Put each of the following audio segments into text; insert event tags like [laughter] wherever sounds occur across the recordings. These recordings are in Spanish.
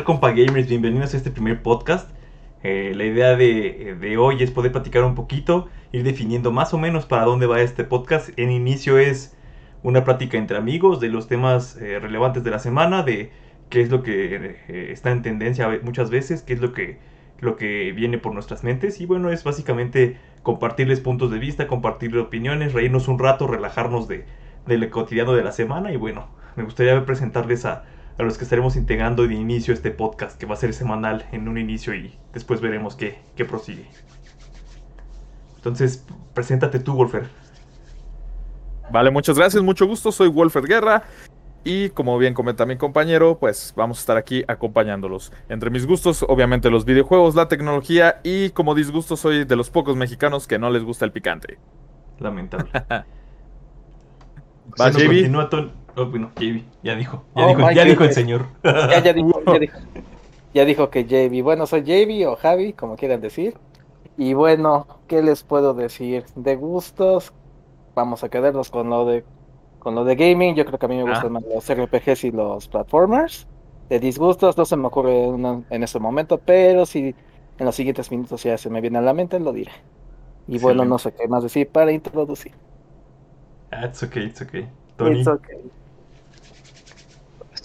Hola, ¿qué tal, compa gamers? Bienvenidos a este primer podcast. Eh, la idea de, de, hoy es poder platicar un poquito, ir definiendo más o menos para dónde va este podcast. En inicio es una plática entre amigos de los temas eh, relevantes de la semana, de qué es lo que eh, está en tendencia muchas veces, qué es lo que, lo que viene por nuestras mentes. Y bueno, es básicamente compartirles puntos de vista, compartirles opiniones, reírnos un rato, relajarnos de, del cotidiano de la semana. Y bueno, me gustaría presentarles a a los que estaremos integrando de inicio este podcast que va a ser semanal en un inicio y después veremos qué, qué prosigue. Entonces, preséntate tú, Wolfer. Vale, muchas gracias, mucho gusto, soy Wolfer Guerra y como bien comenta mi compañero, pues vamos a estar aquí acompañándolos. Entre mis gustos, obviamente los videojuegos, la tecnología y como disgusto soy de los pocos mexicanos que no les gusta el picante. Lamentable. [laughs] Va, continúa, Oh, bueno, JB, ya dijo. Ya, oh, dijo, ya dijo el señor. [laughs] Ya, ya, dijo, ya, [laughs] dijo, ya dijo que JB. Bueno, soy JB o Javi, como quieran decir. Y bueno, ¿qué les puedo decir? De gustos, vamos a quedarnos con lo de con lo de gaming. Yo creo que a mí me gustan ah. más los RPGs y los platformers. De disgustos no se me ocurre en este momento, pero si en los siguientes minutos ya se me viene a la mente, lo diré. Y bueno, no sé qué más decir para introducir. Ah, it's okay, it's okay. Tony. It's okay.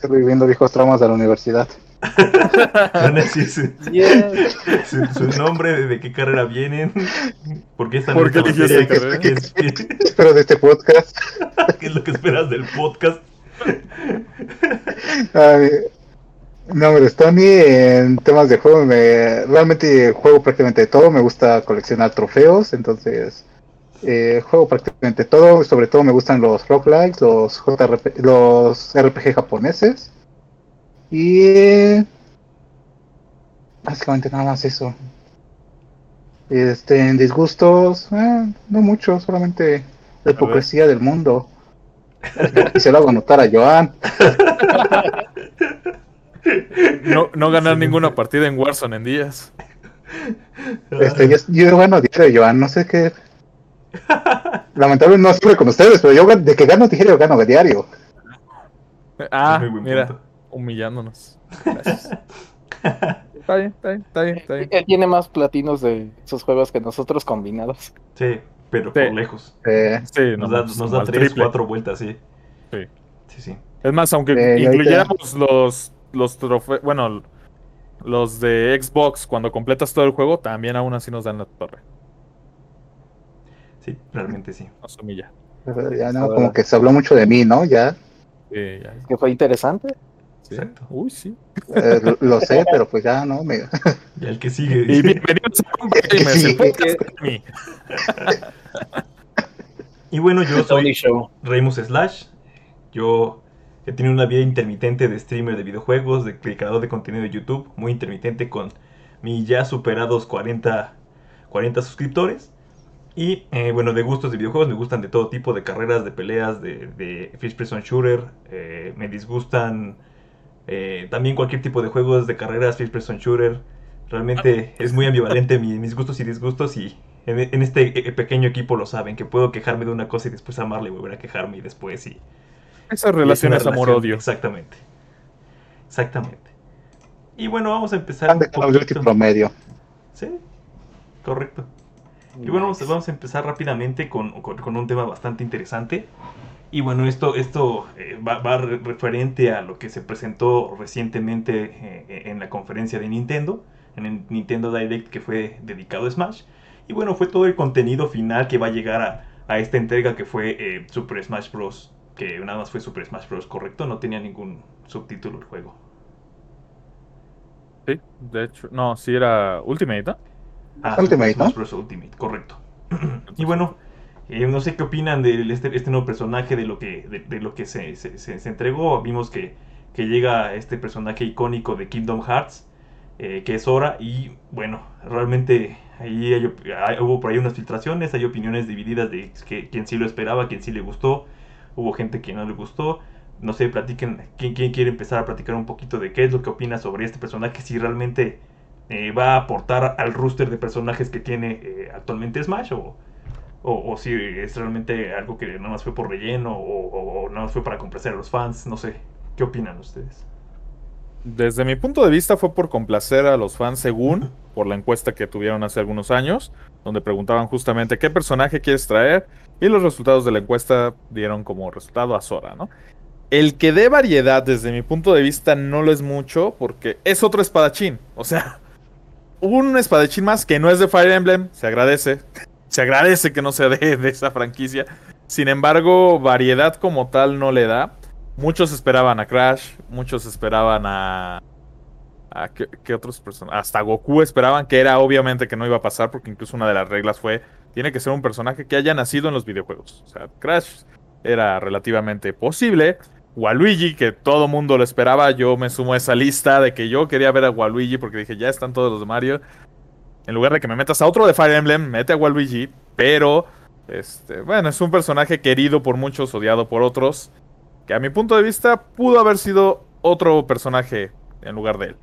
Estoy viviendo viejos traumas de la universidad. [laughs] su, nombre, de qué carrera vienen, por qué están ¿Por qué esta carrera? ¿Qué, [laughs] espero de este podcast? [laughs] ¿Qué es lo que esperas del podcast? no, hombre, Tony en temas de juego, me, realmente juego prácticamente todo, me gusta coleccionar trofeos, entonces eh, juego prácticamente todo, sobre todo me gustan los roguelikes, los JRP, los RPG japoneses. Y básicamente nada más eso. Este, en disgustos, eh, no mucho, solamente la hipocresía del mundo. Y se lo hago notar a Joan. No, no ganar ninguna partida en Warzone en días. Este, yo, yo gano diario, Joan, no sé qué [laughs] Lamentablemente no estuve con ustedes, pero yo de que gano diario, gano de diario. Ah, mira, humillándonos. [laughs] está bien, está bien, está bien, está bien. Él tiene más platinos de sus juegos que nosotros combinados. Sí, pero por lejos. sí, nos, da, nos da tres, cuatro vueltas, sí. Sí. Sí, sí. Es más, aunque incluyéramos los, los trofeos, bueno, los de Xbox, cuando completas todo el juego, también aún así nos dan la torre. Sí, realmente sí. Asumilla. Ya no, como que se habló mucho de mí, ¿no? Ya. Sí, ya. Que fue interesante. Exacto. Uy, sí. Eh, lo, sé, pero pues ya no. Me... [laughs] Y el que sigue. Y bienvenidos [laughs] [laughs] a Y bueno, yo soy Reymus Slash. Yo he tenido una vida intermitente de streamer de videojuegos, de creador de contenido de YouTube, muy intermitente con mis ya superados 40, 40 suscriptores. Y eh, bueno, de gustos de videojuegos, me gustan de todo tipo, de carreras, de peleas, de, de Fish Person Shooter. Eh, me disgustan eh, también cualquier tipo de juegos de carreras, Fish Person Shooter. Realmente es muy ambivalente mis gustos y disgustos y en, este pequeño equipo lo saben, que puedo quejarme de una cosa y después amarle y volver a quejarme y después y... Esas relaciones amor-odio. Exactamente. Exactamente. Y bueno, vamos a empezar... Un poquito. promedio. Sí, correcto. Y bueno, vamos, a empezar rápidamente con, un tema bastante interesante. Y bueno, esto, esto eh, va, referente a lo que se presentó recientemente eh, en la conferencia de Nintendo, en el Nintendo Direct que fue dedicado a Smash. Y bueno, fue todo el contenido final que va a llegar a, esta entrega que fue eh, Super Smash Bros. Que nada más fue Super Smash Bros. correcto, no tenía ningún subtítulo el juego. Sí, de hecho, no, sí era Ultimate, ¿no? Ah, Ultimate, ¿no? Ultimate, correcto. [clears throat] y bueno, eh, no sé qué opinan de este, este, nuevo personaje, de lo que, de, lo que se, se, entregó. Vimos que, que, llega este personaje icónico de Kingdom Hearts, eh, que es Sora, y bueno, realmente ahí hubo por ahí unas filtraciones, hay opiniones divididas de que, quien sí lo esperaba, quien sí le gustó, hubo gente que no le gustó. No sé, platiquen, ¿quién, quién quiere empezar a platicar un poquito de qué es lo que opina sobre este personaje? Si realmente eh, va a aportar al roster de personajes que tiene eh, actualmente Smash o, o, si es realmente algo que nada más fue por relleno o, o, nada más fue para complacer a los fans, no sé. ¿Qué opinan ustedes? Desde mi punto de vista fue por complacer a los fans según por la encuesta que tuvieron hace algunos años, donde preguntaban justamente qué personaje quieres traer y los resultados de la encuesta dieron como resultado a Sora, ¿no? El que dé variedad desde mi punto de vista no lo es mucho porque es otro espadachín, o sea, un espadachín más que no es de Fire Emblem, se agradece, [laughs] se agradece que no sea de, de esa franquicia, sin embargo, variedad como tal no le da. Muchos esperaban a Crash, muchos esperaban a. a ¿qué, otros personajes? Hasta Goku esperaban que era obviamente que no iba a pasar, porque incluso una de las reglas fue: tiene que ser un personaje que haya nacido en los videojuegos. O sea, Crash era relativamente posible. Waluigi, que todo mundo lo esperaba, yo me sumo a esa lista de que yo quería ver a Waluigi porque dije, ya están todos los de Mario. En lugar de que me metas a otro de Fire Emblem, mete a Waluigi, pero este, bueno, es un personaje querido por muchos, odiado por otros que a mi punto de vista pudo haber sido otro personaje en lugar de él.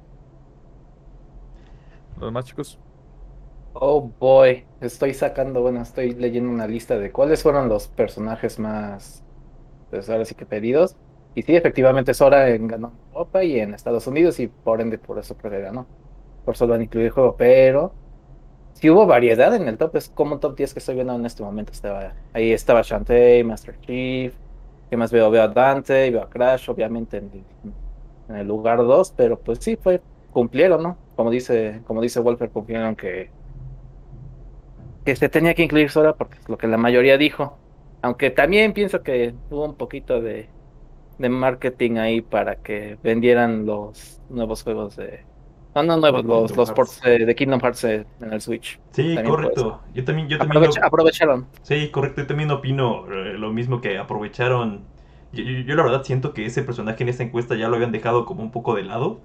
¿Los demás chicos? Oh boy, estoy sacando, bueno, estoy leyendo una lista de cuáles fueron los personajes más, pues ahora sí que pedidos. Y sí, efectivamente Sora ganó en Europa y en Estados Unidos y por ende por eso creo ganó. Por eso lo han incluido el juego, pero si hubo variedad en el top, es como un top 10 que estoy viendo en este momento. Estaba, ahí estaba Shantae, Master Chief, ¿Qué más veo? Veo a Dante, veo a Crash, obviamente en, el lugar 2, pero pues sí, fue, cumplieron, ¿no? Como dice, como dice Wolfer, cumplieron que, que se tenía que incluir Sora porque es lo que la mayoría dijo. Aunque también pienso que hubo un poquito de, de marketing ahí para que vendieran los nuevos juegos de, no, no nuevos, los, los ports de, Kingdom Hearts en el Switch. Sí, correcto. Yo también, yo también aprovecharon. Sí, correcto. Yo también opino eh, lo mismo que aprovecharon. Yo, la verdad siento que ese personaje en esta encuesta ya lo habían dejado como un poco de lado.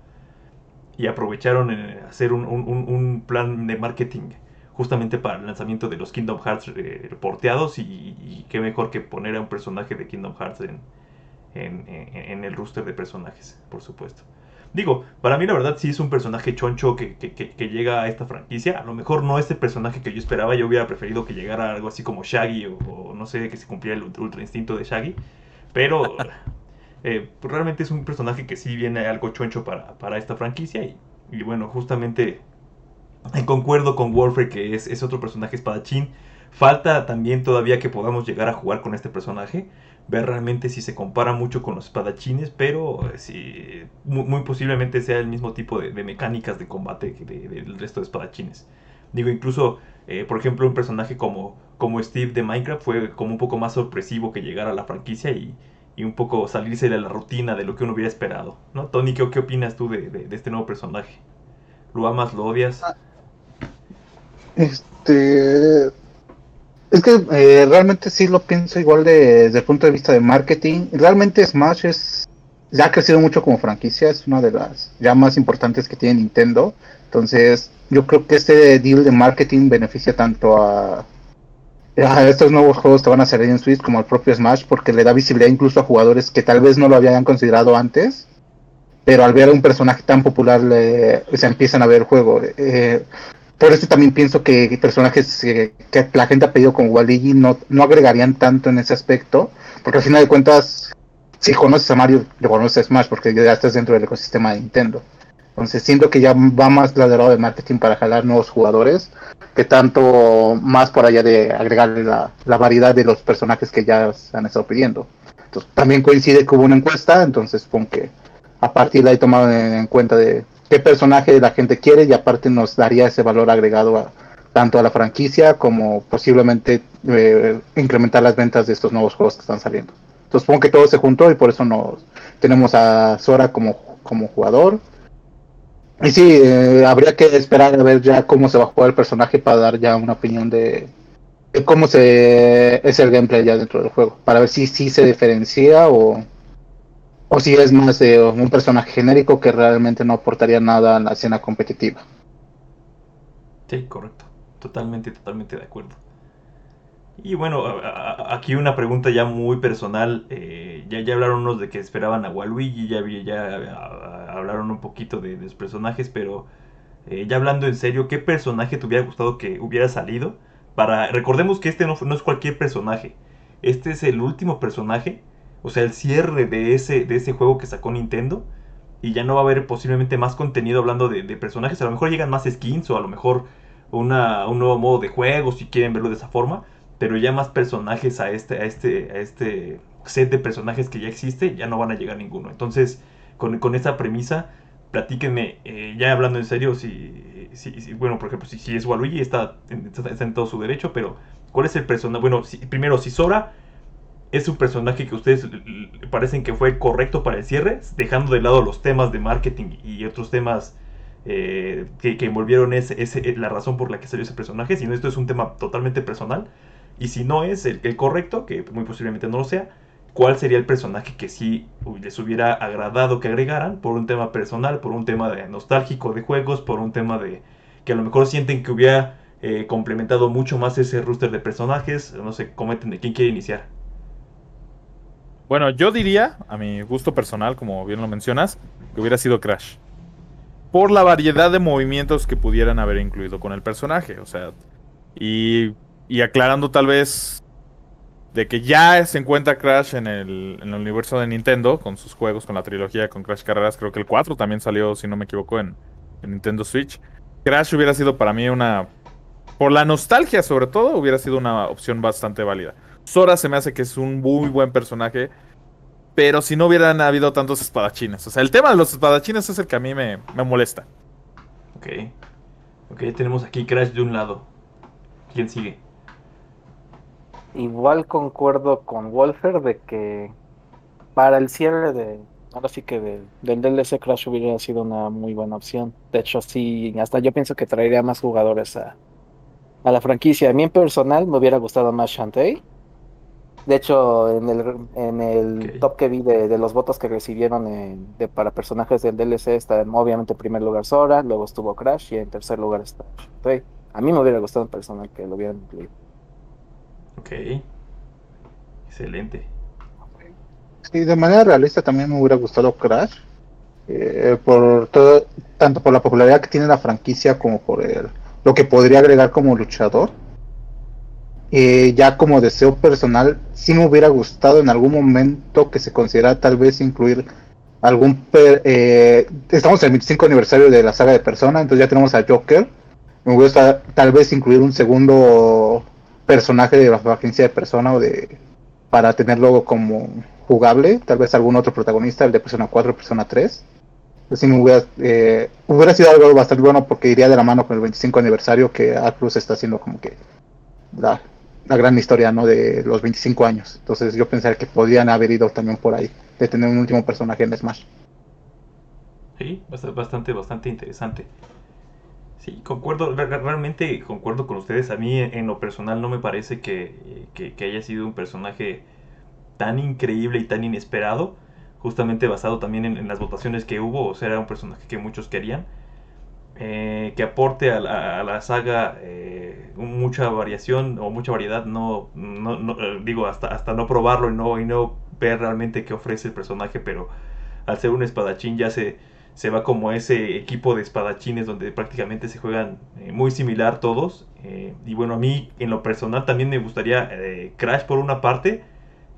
Y aprovecharon en hacer un, un, plan de marketing justamente para el lanzamiento de los Kingdom Hearts eh, porteados. Y, qué mejor que poner a un personaje de Kingdom Hearts en, en, el roster de personajes, por supuesto. Digo, para mí la verdad sí es un personaje choncho que, llega a esta franquicia. A lo mejor no es el personaje que yo esperaba. Yo hubiera preferido que llegara algo así como Shaggy o, no sé, que se cumpliera el ultra instinto de Shaggy. Pero eh, realmente es un personaje que sí viene algo choncho para, esta franquicia. Y, bueno, justamente en concuerdo con Wolfer que es, es otro personaje espadachín. Falta también todavía que podamos llegar a jugar con este personaje ver realmente si se compara mucho con los espadachines, pero eh, si, muy, posiblemente sea el mismo tipo de, mecánicas de combate que del resto de espadachines. Digo, incluso, eh, por ejemplo, un personaje como, como Steve de Minecraft fue como un poco más sorpresivo que llegara a la franquicia y, un poco salirse de la rutina de lo que uno hubiera esperado. ¿no? Tony, ¿qué, qué opinas tú de, este nuevo personaje? ¿Lo amas, lo odias? Ah, este es que eh, realmente sí lo pienso igual desde el punto de vista de marketing. Realmente Smash es ya ha crecido mucho como franquicia, es una de las ya más importantes que tiene Nintendo. Entonces, yo creo que este deal de marketing beneficia tanto a, a estos nuevos juegos que van a salir en Switch como al propio Smash, porque le da visibilidad incluso a jugadores que tal vez no lo habían considerado antes, pero al ver a un personaje tan popular le, se empiezan a ver el juego. Eh, por eso también pienso que personajes que la gente ha pedido con Waluigi no, no agregarían tanto en ese aspecto, porque al final de cuentas, si conoces a Mario, le conoces a Smash, porque ya estás dentro del ecosistema de Nintendo. Entonces siento que ya va más del lado de marketing para jalar nuevos jugadores, que tanto más por allá de agregarle la, la variedad de los personajes que ya se han estado pidiendo. Entonces, también coincide que hubo una encuesta, entonces supongo que a partir de ahí tomaron en cuenta de qué personaje la gente quiere y aparte nos daría ese valor agregado a, tanto a la franquicia como posiblemente eh, incrementar las ventas de estos nuevos juegos que están saliendo. Entonces supongo que todo se juntó y por eso nos tenemos a Sora como, como jugador. Y sí, eh, habría que esperar a ver ya cómo se va a jugar el personaje para dar ya una opinión de, cómo se es el gameplay ya dentro del juego, para ver si sí se diferencia o, o si es más de un personaje genérico que realmente no aportaría nada a la escena competitiva. Sí, correcto. Totalmente, totalmente de acuerdo. Y bueno, aquí una pregunta ya muy personal. Eh, ya, ya hablaron unos de que esperaban a Waluigi, ya, ya hablaron un poquito de, los personajes, pero eh, ya hablando en serio, ¿qué personaje te hubiera gustado que hubiera salido? Para, recordemos que este no, no es cualquier personaje. Este es el último personaje o sea, el cierre de ese, de ese juego que sacó Nintendo. y ya no va a haber posiblemente más contenido hablando de, personajes. A lo mejor llegan más skins o a lo mejor una, un nuevo modo de juego si quieren verlo de esa forma. Pero ya más personajes a este, a este, a este set de personajes que ya existe, ya no van a llegar ninguno. Entonces, con, con esa premisa, platíquenme, eh, ya hablando en serio, si, si, bueno, por ejemplo, si, es Waluigi, está, está, en todo su derecho, pero ¿cuál es el personaje? Bueno, primero, si Sora es un personaje que ustedes parecen que fue correcto para el cierre, dejando de lado los temas de marketing y otros temas eh, que, envolvieron ese, ese, la razón por la que salió ese personaje, sino esto es un tema totalmente personal. Y si no es el, el correcto, que muy posiblemente no lo sea, ¿cuál sería el personaje que sí les hubiera agradado que agregaran por un tema personal, por un tema de nostálgico de juegos, por un tema de que a lo mejor sienten que hubiera eh, complementado mucho más ese roster de personajes? No sé, comenten de quién quiere iniciar. Bueno, yo diría, a mi gusto personal, como bien lo mencionas, que hubiera sido Crash. Por la variedad de movimientos que pudieran haber incluido con el personaje. O sea, y, y aclarando tal vez de que ya se encuentra Crash en el, en el, universo de Nintendo, con sus juegos, con la trilogía, con Crash Carreras. Creo que el 4 también salió, si no me equivoco, en, en Nintendo Switch. Crash hubiera sido para mí una... Por la nostalgia, sobre todo, hubiera sido una opción bastante válida. Sora se me hace que es un muy buen personaje. Pero si no hubieran habido tantos espadachines. O sea, el tema de los espadachines es el que a mí me, molesta. Ok. Ok, tenemos aquí Crash de un lado. ¿Quién sigue? Igual concuerdo con Wolfer de que para el cierre de. Ahora sí que del DLC Crash hubiera sido una muy buena opción. De hecho, sí, hasta yo pienso que traería más jugadores a, a la franquicia. A mí en personal me hubiera gustado más Shantae de hecho, en el, en el top que vi de, los votos que recibieron de, para personajes del DLC está obviamente en primer lugar Sora, luego estuvo Crash y en tercer lugar está A mí me hubiera gustado un personaje que lo hubieran incluido. Ok. Excelente. Sí, de manera realista también me hubiera gustado Crash. Eh, por todo, tanto por la popularidad que tiene la franquicia como por el, lo que podría agregar como luchador eh, ya como deseo personal, sí me hubiera gustado en algún momento que se considera tal vez incluir algún... Eh, estamos en el 25 aniversario de la saga de Persona, entonces ya tenemos a Joker. Me gusta tal vez incluir un segundo personaje de la agencia de Persona o de para tenerlo como jugable, tal vez algún otro protagonista, el de Persona 4 Persona 3. Pues me hubiera, eh, hubiera sido algo bastante bueno porque iría de la mano con el 25 aniversario que Atlus está haciendo como que la, la gran historia, ¿no? De los 25 años. Entonces yo pensaría que podrían haber ido también por ahí, de tener un último personaje en Smash. Sí, bastante, bastante interesante. Sí, concuerdo, realmente concuerdo con ustedes. A mí en lo personal no me parece que, haya sido un personaje tan increíble y tan inesperado, justamente basado también en, las votaciones que hubo, o sea, era un personaje que muchos querían. Eh, que aporte a la, saga eh, mucha variación o mucha variedad, no, eh, digo, hasta, hasta no probarlo y no, y no ver realmente qué ofrece el personaje, pero al ser un espadachín ya se, se va como ese equipo de espadachines donde prácticamente se juegan muy similar todos. y bueno, a mí en lo personal también me gustaría Crash por una parte,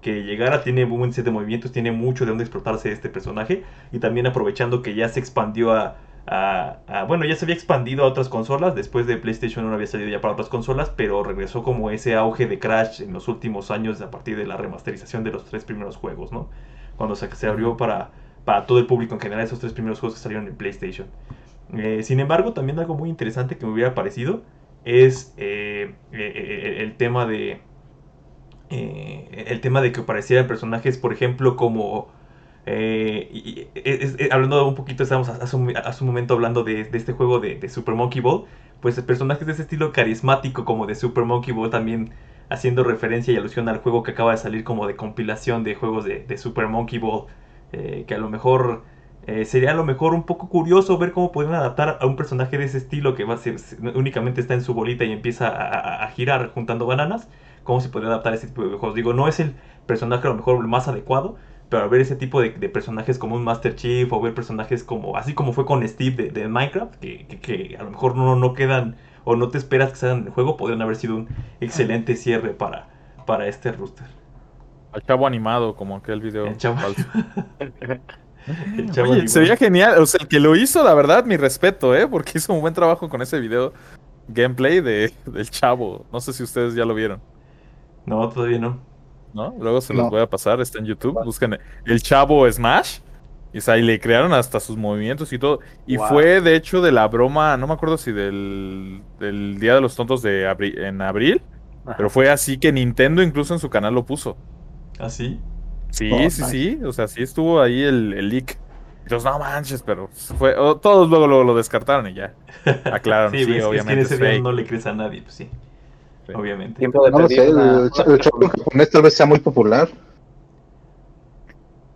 que llegara, tiene un set de movimientos, tiene mucho de dónde explotarse este personaje y también aprovechando que ya se expandió a bueno, ya se había expandido a otras consolas, después de PlayStation 1 había salido ya para otras consolas, pero regresó como ese auge de Crash en los últimos años a partir de la remasterización de los tres primeros juegos, ¿no? Cuando se, se abrió para, para todo el público en general esos tres primeros juegos que salieron en PlayStation. Eh, sin embargo, también algo muy interesante que me hubiera parecido es eh, eh, el tema de... el tema de que aparecieran personajes, por ejemplo, como eh, y, hablando un poquito, estábamos hace un, momento hablando de, este juego de, Super Monkey Ball. Pues personajes de ese estilo carismático como de Super Monkey Ball también haciendo referencia y alusión al juego que acaba de salir como de compilación de juegos de, Super Monkey Ball. Eh, que a lo mejor eh, sería a lo mejor un poco curioso ver cómo pueden adaptar a un personaje de ese estilo que va a ser, únicamente está en su bolita y empieza a, girar juntando bananas. Cómo se puede adaptar a ese tipo de juegos. Digo, no es el personaje a lo mejor más adecuado, pero ver ese tipo de, personajes como un Master Chief o ver personajes como, así como fue con Steve de, Minecraft, que, a lo mejor no, no quedan o no te esperas que salgan en el juego, podrían haber sido un excelente cierre para, para este rooster. Al chavo animado, como aquel video. [laughs] Oye, sería genial. O sea, el que lo hizo, la verdad, mi respeto, ¿eh? Porque hizo un buen trabajo con ese video gameplay de, del chavo. No sé si ustedes ya lo vieron. No, todavía no. ¿No? Luego se los voy a pasar, está en YouTube. Busquen el chavo Smash. Y, o le crearon hasta sus movimientos y todo. Y fue, de hecho, de la broma, no me acuerdo si del, del Día de los Tontos de en abril. Pero fue así que Nintendo incluso en su canal lo puso. ¿Ah, sí? Sí, oh, sí, sí. O sea, sí estuvo ahí el, el leak. Entonces, no manches, pero fue. todos luego, lo descartaron y ya. [laughs] Aclararon. sí, sí obviamente. Es que en ese no le crees a nadie, pues sí. Obviamente. no lo sé, el, [laughs] japonés tal vez sea muy popular.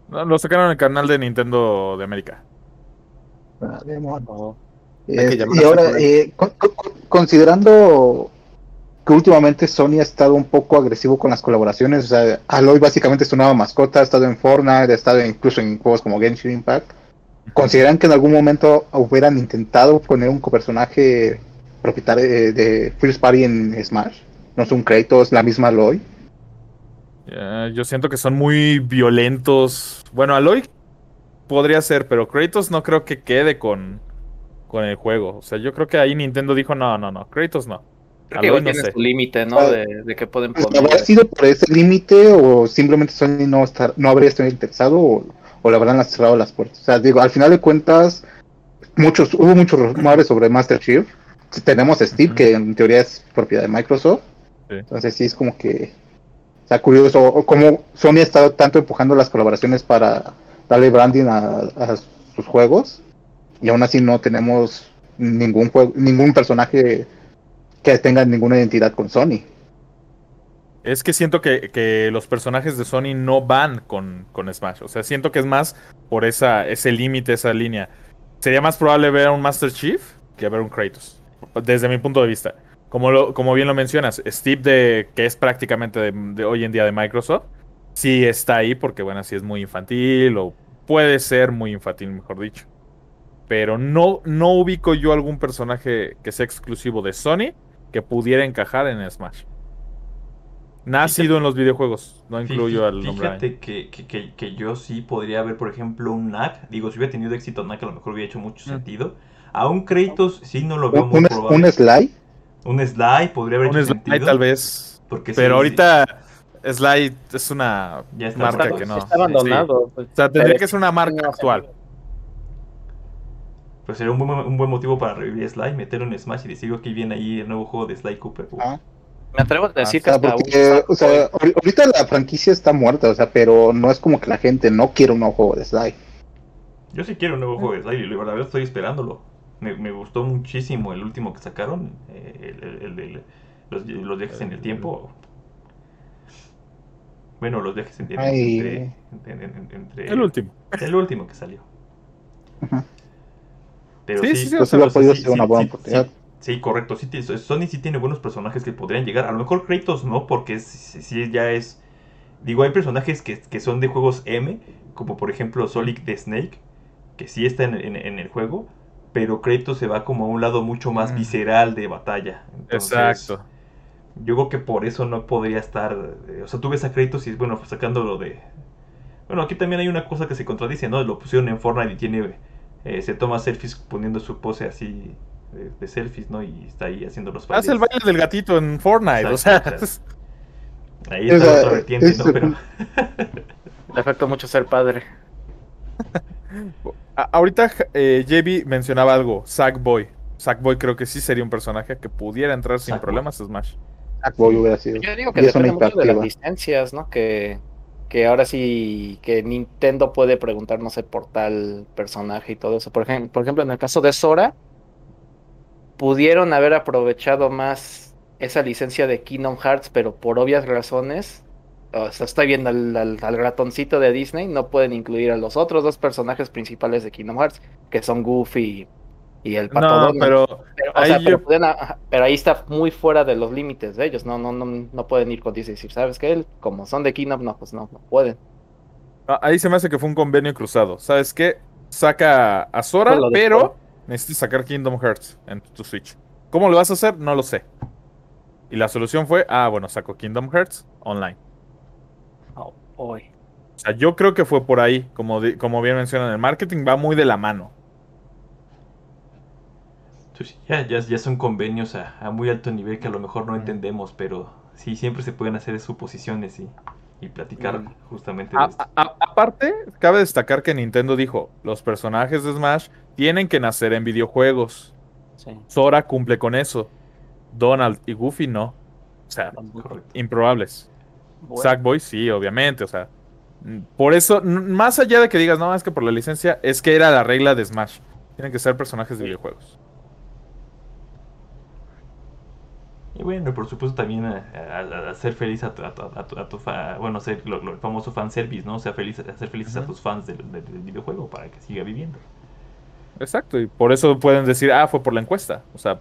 No, lo sacaron en el canal de Nintendo de América. Ah, y ahora, eh, considerando que últimamente Sony ha estado un poco agresivo con las colaboraciones. O sea, Aloy básicamente es su nueva mascota, ha estado en Fortnite, ha estado incluso en juegos como Genshin Impact. ¿Consideran que en algún momento hubieran intentado poner un copersonaje propietario de, First Party en Smash? ¿No es un Kratos, la misma Aloy? yo siento que son muy violentos. Bueno, Aloy podría ser, pero Kratos no creo que quede con, con el juego. O sea, yo creo que ahí Nintendo dijo, no, no, no, Kratos no. Creo que tiene su límite, ¿no? De, que pueden pues, poner. ¿Habrá sido por ese límite o simplemente Sony no, estar, no habría estado interesado o, o le habrán cerrado las puertas? O sea, digo, al final de cuentas, muchos hubo muchos rumores sobre Master Chief. Tenemos Steve, que en teoría es propiedad de Microsoft. Entonces sí es como que está curioso cómo Sony ha estado tanto empujando las colaboraciones para darle branding a, a sus juegos y aún así no tenemos ningún juego, ningún personaje que tengan ninguna identidad con Sony. Es que siento que, los personajes de Sony no van con, con, Smash. O sea, siento que es más por esa, ese límite, esa línea. Sería más probable ver a un Master Chief que ver un Kratos. Desde mi punto de vista. Como, como bien lo mencionas, Steve, de, que es prácticamente de, hoy en día de Microsoft, sí está ahí porque, bueno, sí es muy infantil o puede ser muy infantil, mejor dicho. Pero no, no ubico yo algún personaje que sea exclusivo de Sony que pudiera encajar en Smash. Nacido en los videojuegos, no incluyo al nombre. Fíjate que, que, que, yo sí podría ver, por ejemplo, un Knack. Digo, si hubiera tenido éxito Knack, a lo mejor hubiera hecho mucho mm. sentido. A un Kratos sí no lo veo muy probable. ¿Un Sly? Un Sly podría haber un hecho Sly, tal vez. Porque pero ahorita Sly es una marca que no. Está abandonado. Pues. o sea, tendría que ser una marca actual. Pues sería un buen, un buen motivo para revivir Sly, meterlo en Smash y decir que viene ahí el nuevo juego de Sly Cooper. Ah. Me atrevo a decir que hasta o sea, ahorita la franquicia está muerta, o sea, pero no es como que la gente no quiere un nuevo juego de Sly. Yo sí quiero un nuevo juego de Sly y la verdad estoy esperándolo. Me, me gustó muchísimo el último que sacaron, eh, el, los, los, viajes en el tiempo. Bueno, los viajes en tiempo entre, entre, El último. El último que salió. Ajá. Pero sí, sí, sí, sí, podido ser una buena oportunidad. Sí, correcto. Sí, Sony sí tiene buenos personajes que podrían llegar. A lo mejor Kratos no, porque sí ya es. Digo, hay personajes que, que, son de juegos M, como por ejemplo Solid de Snake, que sí está en, en, el juego, pero Kratos se va como a un lado mucho más mm. visceral de batalla. Exacto. Yo creo que por eso no podría estar. Eh, o sea, tú ves a Kratos y bueno, sacándolo de. Bueno, aquí también hay una cosa que se contradice, ¿no? Lo pusieron en Fortnite y tiene eh, se toma selfies poniendo su pose así de, selfies, ¿no? Y está ahí haciendo los Hace el baile del gatito en Fortnite, o sea. Ahí está otra vertiente, ¿no? Pero. [laughs] Le afecta mucho ser padre. [laughs] ahorita eh, JB mencionaba algo, Sackboy. Sackboy creo que sí sería un personaje que pudiera entrar sin problemas a Smash. Sackboy hubiera sido. Yo digo que depende mucho de las licencias, ¿no? Que que ahora sí que Nintendo puede preguntar, no sé, por tal personaje y todo eso. Por, ejemplo, por ejemplo, en el caso de Sora, pudieron haber aprovechado más esa licencia de Kingdom Hearts, pero por obvias razones, o sea, estoy viendo al, al, ratoncito de Disney, no pueden incluir a los otros dos personajes principales de Kingdom Hearts, que son Goofy y el pato no, pero, pero, ahí está muy fuera de los límites de ellos. No, no, no, no pueden ir con Disney y decir, ¿sabes qué? Como son de Kingdom, no, pues no, no pueden. Ah, ahí se me hace que fue un convenio cruzado. ¿Sabes qué? Saca a Sora, pero necesitas sacar Kingdom Hearts en tu Switch. ¿Cómo lo vas a hacer? No lo sé. Y la solución fue, ah, bueno, saco Kingdom Hearts online. Hoy. O sea, yo creo que fue por ahí, como, como bien mencionan, el marketing va muy de la mano. ya, ya, ya son convenios a, muy alto nivel que a lo mejor no entendemos, pero sí, siempre se pueden hacer suposiciones y, y platicar mm. justamente de esto. aparte, cabe destacar que Nintendo dijo, los personajes de Smash tienen que nacer en videojuegos. Sora cumple con eso. Donald y Goofy no. O sea, improbables. Sackboy sí, obviamente. O sea, por eso, más allá de que digas, no, es que por la licencia, es que era la regla de Smash. Tienen que ser personajes de videojuegos. Y bueno, por supuesto también hacer feliz a tu, a tu, bueno, hacer lo, el famoso fanservice, ¿no? O sea, feliz, hacer felices a tus fans del, videojuego para que siga viviendo. Exacto, y por eso pueden decir, ah, fue por la encuesta. O sea,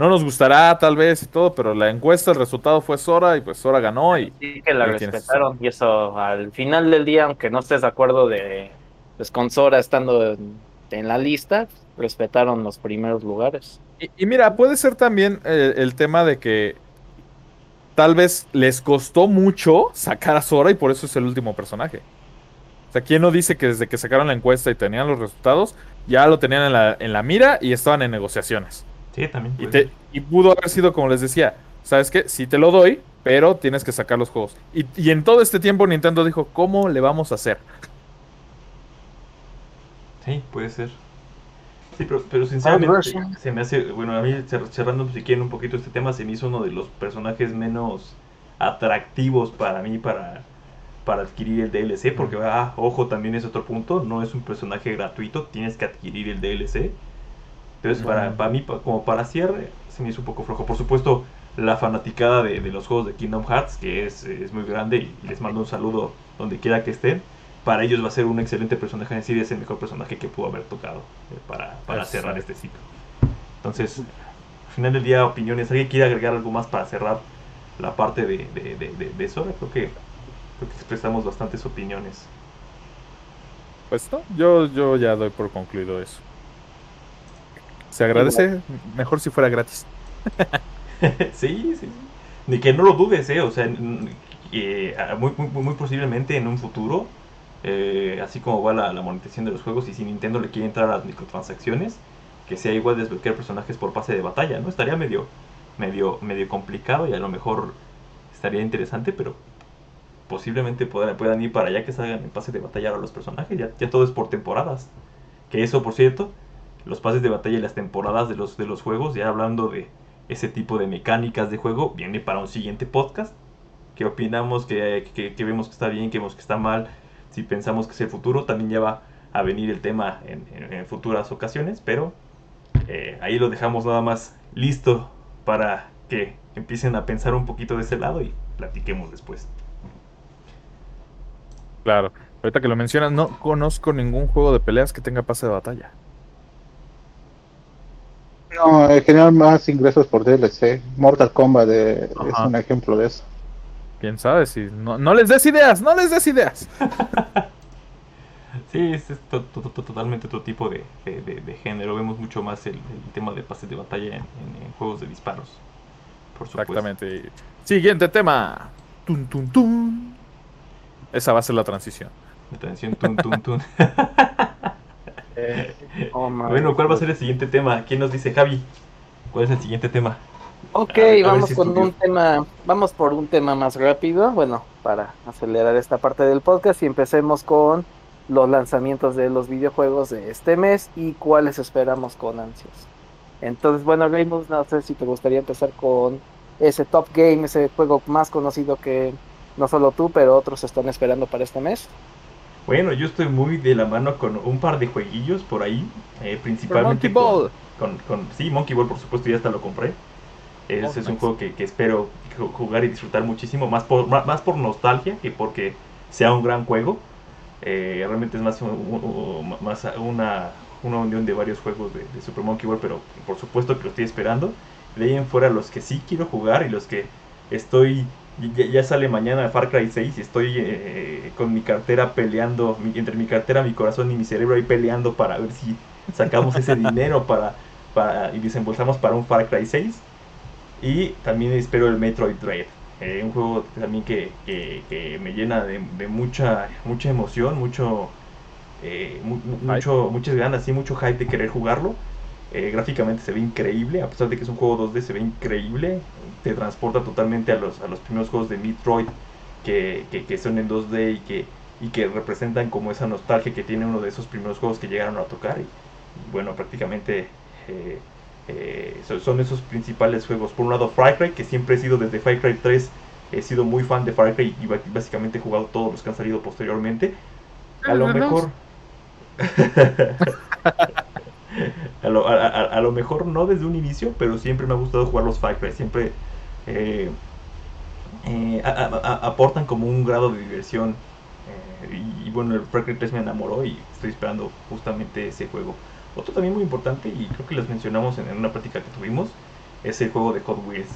no nos gustará tal vez y todo, pero la encuesta, el resultado fue Sora y pues Sora ganó y... Sí, que la respetaron y eso al final del día, aunque no estés de acuerdo de, pues con Sora estando en la lista, respetaron los primeros lugares. Y, mira, puede ser también eh, el tema de que tal vez les costó mucho sacar a Sora y por eso es el último personaje. O sea, ¿quién no dice que desde que sacaron la encuesta y tenían los resultados, ya lo tenían en la, en la mira y estaban en negociaciones? Sí, también. Y, y, pudo haber sido como les decía, ¿sabes qué? Sí te lo doy, pero tienes que sacar los juegos. Y, y en todo este tiempo Nintendo dijo, ¿cómo le vamos a hacer? Sí, puede ser. Sí, pero, sinceramente se me hace, bueno, a mí cerrando si quieren un poquito este tema, se me hizo uno de los personajes menos atractivos para mí para, para adquirir el DLC, porque, ah, ojo, también es otro punto, no es un personaje gratuito, tienes que adquirir el DLC. Entonces, para, para mí, como para cierre, se me hizo un poco flojo. Por supuesto, la fanaticada de, los juegos de Kingdom Hearts, que es, es muy grande, y les mando un saludo donde quiera que estén para ellos va a ser un excelente personaje en sí, es el mejor personaje que pudo haber tocado eh, para, cerrar este ciclo. Entonces, al final del día, opiniones. ¿Alguien quiere agregar algo más para cerrar la parte de, de, de, Sora? Creo que, creo que expresamos bastantes opiniones. Pues no, yo, yo ya doy por concluido eso. Se agradece, mejor si fuera gratis. [laughs] sí, sí, Ni que no lo dudes, ¿eh? O sea, eh, muy, muy, muy posiblemente en un futuro eh, así como va la, monetización de los juegos y si Nintendo le quiere entrar a las microtransacciones, que sea igual desbloquear personajes por pase de batalla, ¿no? Estaría medio, medio, medio complicado y a lo mejor estaría interesante, pero posiblemente puedan, puedan ir para allá que salgan en pase de batalla a los personajes, ya, ya todo es por temporadas. Que eso, por cierto, los pases de batalla y las temporadas de los, de los juegos, ya hablando de ese tipo de mecánicas de juego, viene para un siguiente podcast. ¿Qué opinamos? que, que vemos que está bien? ¿Qué vemos que está mal? si pensamos que es el futuro, también ya va a venir el tema en, futuras ocasiones, pero eh, ahí lo dejamos nada más listo para que empiecen a pensar un poquito de ese lado y platiquemos después. Claro, ahorita que lo mencionas, no conozco ningún juego de peleas que tenga pase de batalla. No, en general más ingresos por DLC. Mortal Kombat es un ejemplo de eso. Quién sabe si. No, no les des ideas, no les des ideas. [laughs] sí, es, totalmente otro tipo de, género. Vemos mucho más el, tema de pases de batalla en, juegos de disparos. Por supuesto. Exactamente. Siguiente tema. Tun, tun, tun. Esa va a ser la transición. La transición tun, tun, tun. [laughs] [laughs] Oh, bueno, ¿cuál va a ser el siguiente tema? ¿Quién nos dice, Javi? ¿Cuál es el siguiente tema? Ok, vamos con un tema, vamos por un tema más rápido, bueno, para acelerar esta parte del podcast y empecemos con los lanzamientos de los videojuegos de este mes y cuáles esperamos con ansias. Entonces, bueno, Rainbow, no sé si te gustaría empezar con ese Top Game, ese juego más conocido que no solo tú, pero otros están esperando para este mes. Bueno, yo estoy muy de la mano con un par de jueguillos por ahí, eh, principalmente Monkey Ball. Con, con, sí, Monkey Ball, por supuesto, ya hasta lo compré. Ese es un juego que, espero jugar y disfrutar muchísimo, más por, más por nostalgia que porque sea un gran juego. Eh, realmente es más, más una, una unión de varios juegos de, Super Monkey Ball, pero por supuesto que lo estoy esperando. De ahí en fuera los que sí quiero jugar y los que estoy... Ya, sale mañana Far Cry 6 y estoy eh, con mi cartera peleando, entre mi cartera, mi corazón y mi cerebro ahí peleando para ver si sacamos ese [laughs] dinero para, para y desembolsamos para un Far Cry 6. Y también espero el Metroid Dread. Eh, un juego también que, me llena de, mucha, mucha emoción, mucho, eh, mucho, muchas ganas y mucho hype de querer jugarlo. Eh, gráficamente se ve increíble, a pesar de que es un juego 2D, se ve increíble. Te transporta totalmente a los, a los primeros juegos de Metroid que, que, son en 2D y que, y que representan como esa nostalgia que tiene uno de esos primeros juegos que llegaron a tocar. Y, bueno, prácticamente eh, son esos principales juegos. Por un lado, Far Cry, que siempre he sido desde Far Cry 3, he sido muy fan de Far Cry y básicamente he jugado todos los que han salido posteriormente. A lo mejor. [laughs] a, lo, mejor no desde un inicio, pero siempre me ha gustado jugar los Far Cry. Siempre eh, eh, aportan como un grado de diversión. y, y, bueno, el Far Cry 3 me enamoró y estoy esperando justamente ese juego. Otro también muy importante, y creo que les mencionamos en, una práctica que tuvimos, es el juego de Hot Wheels.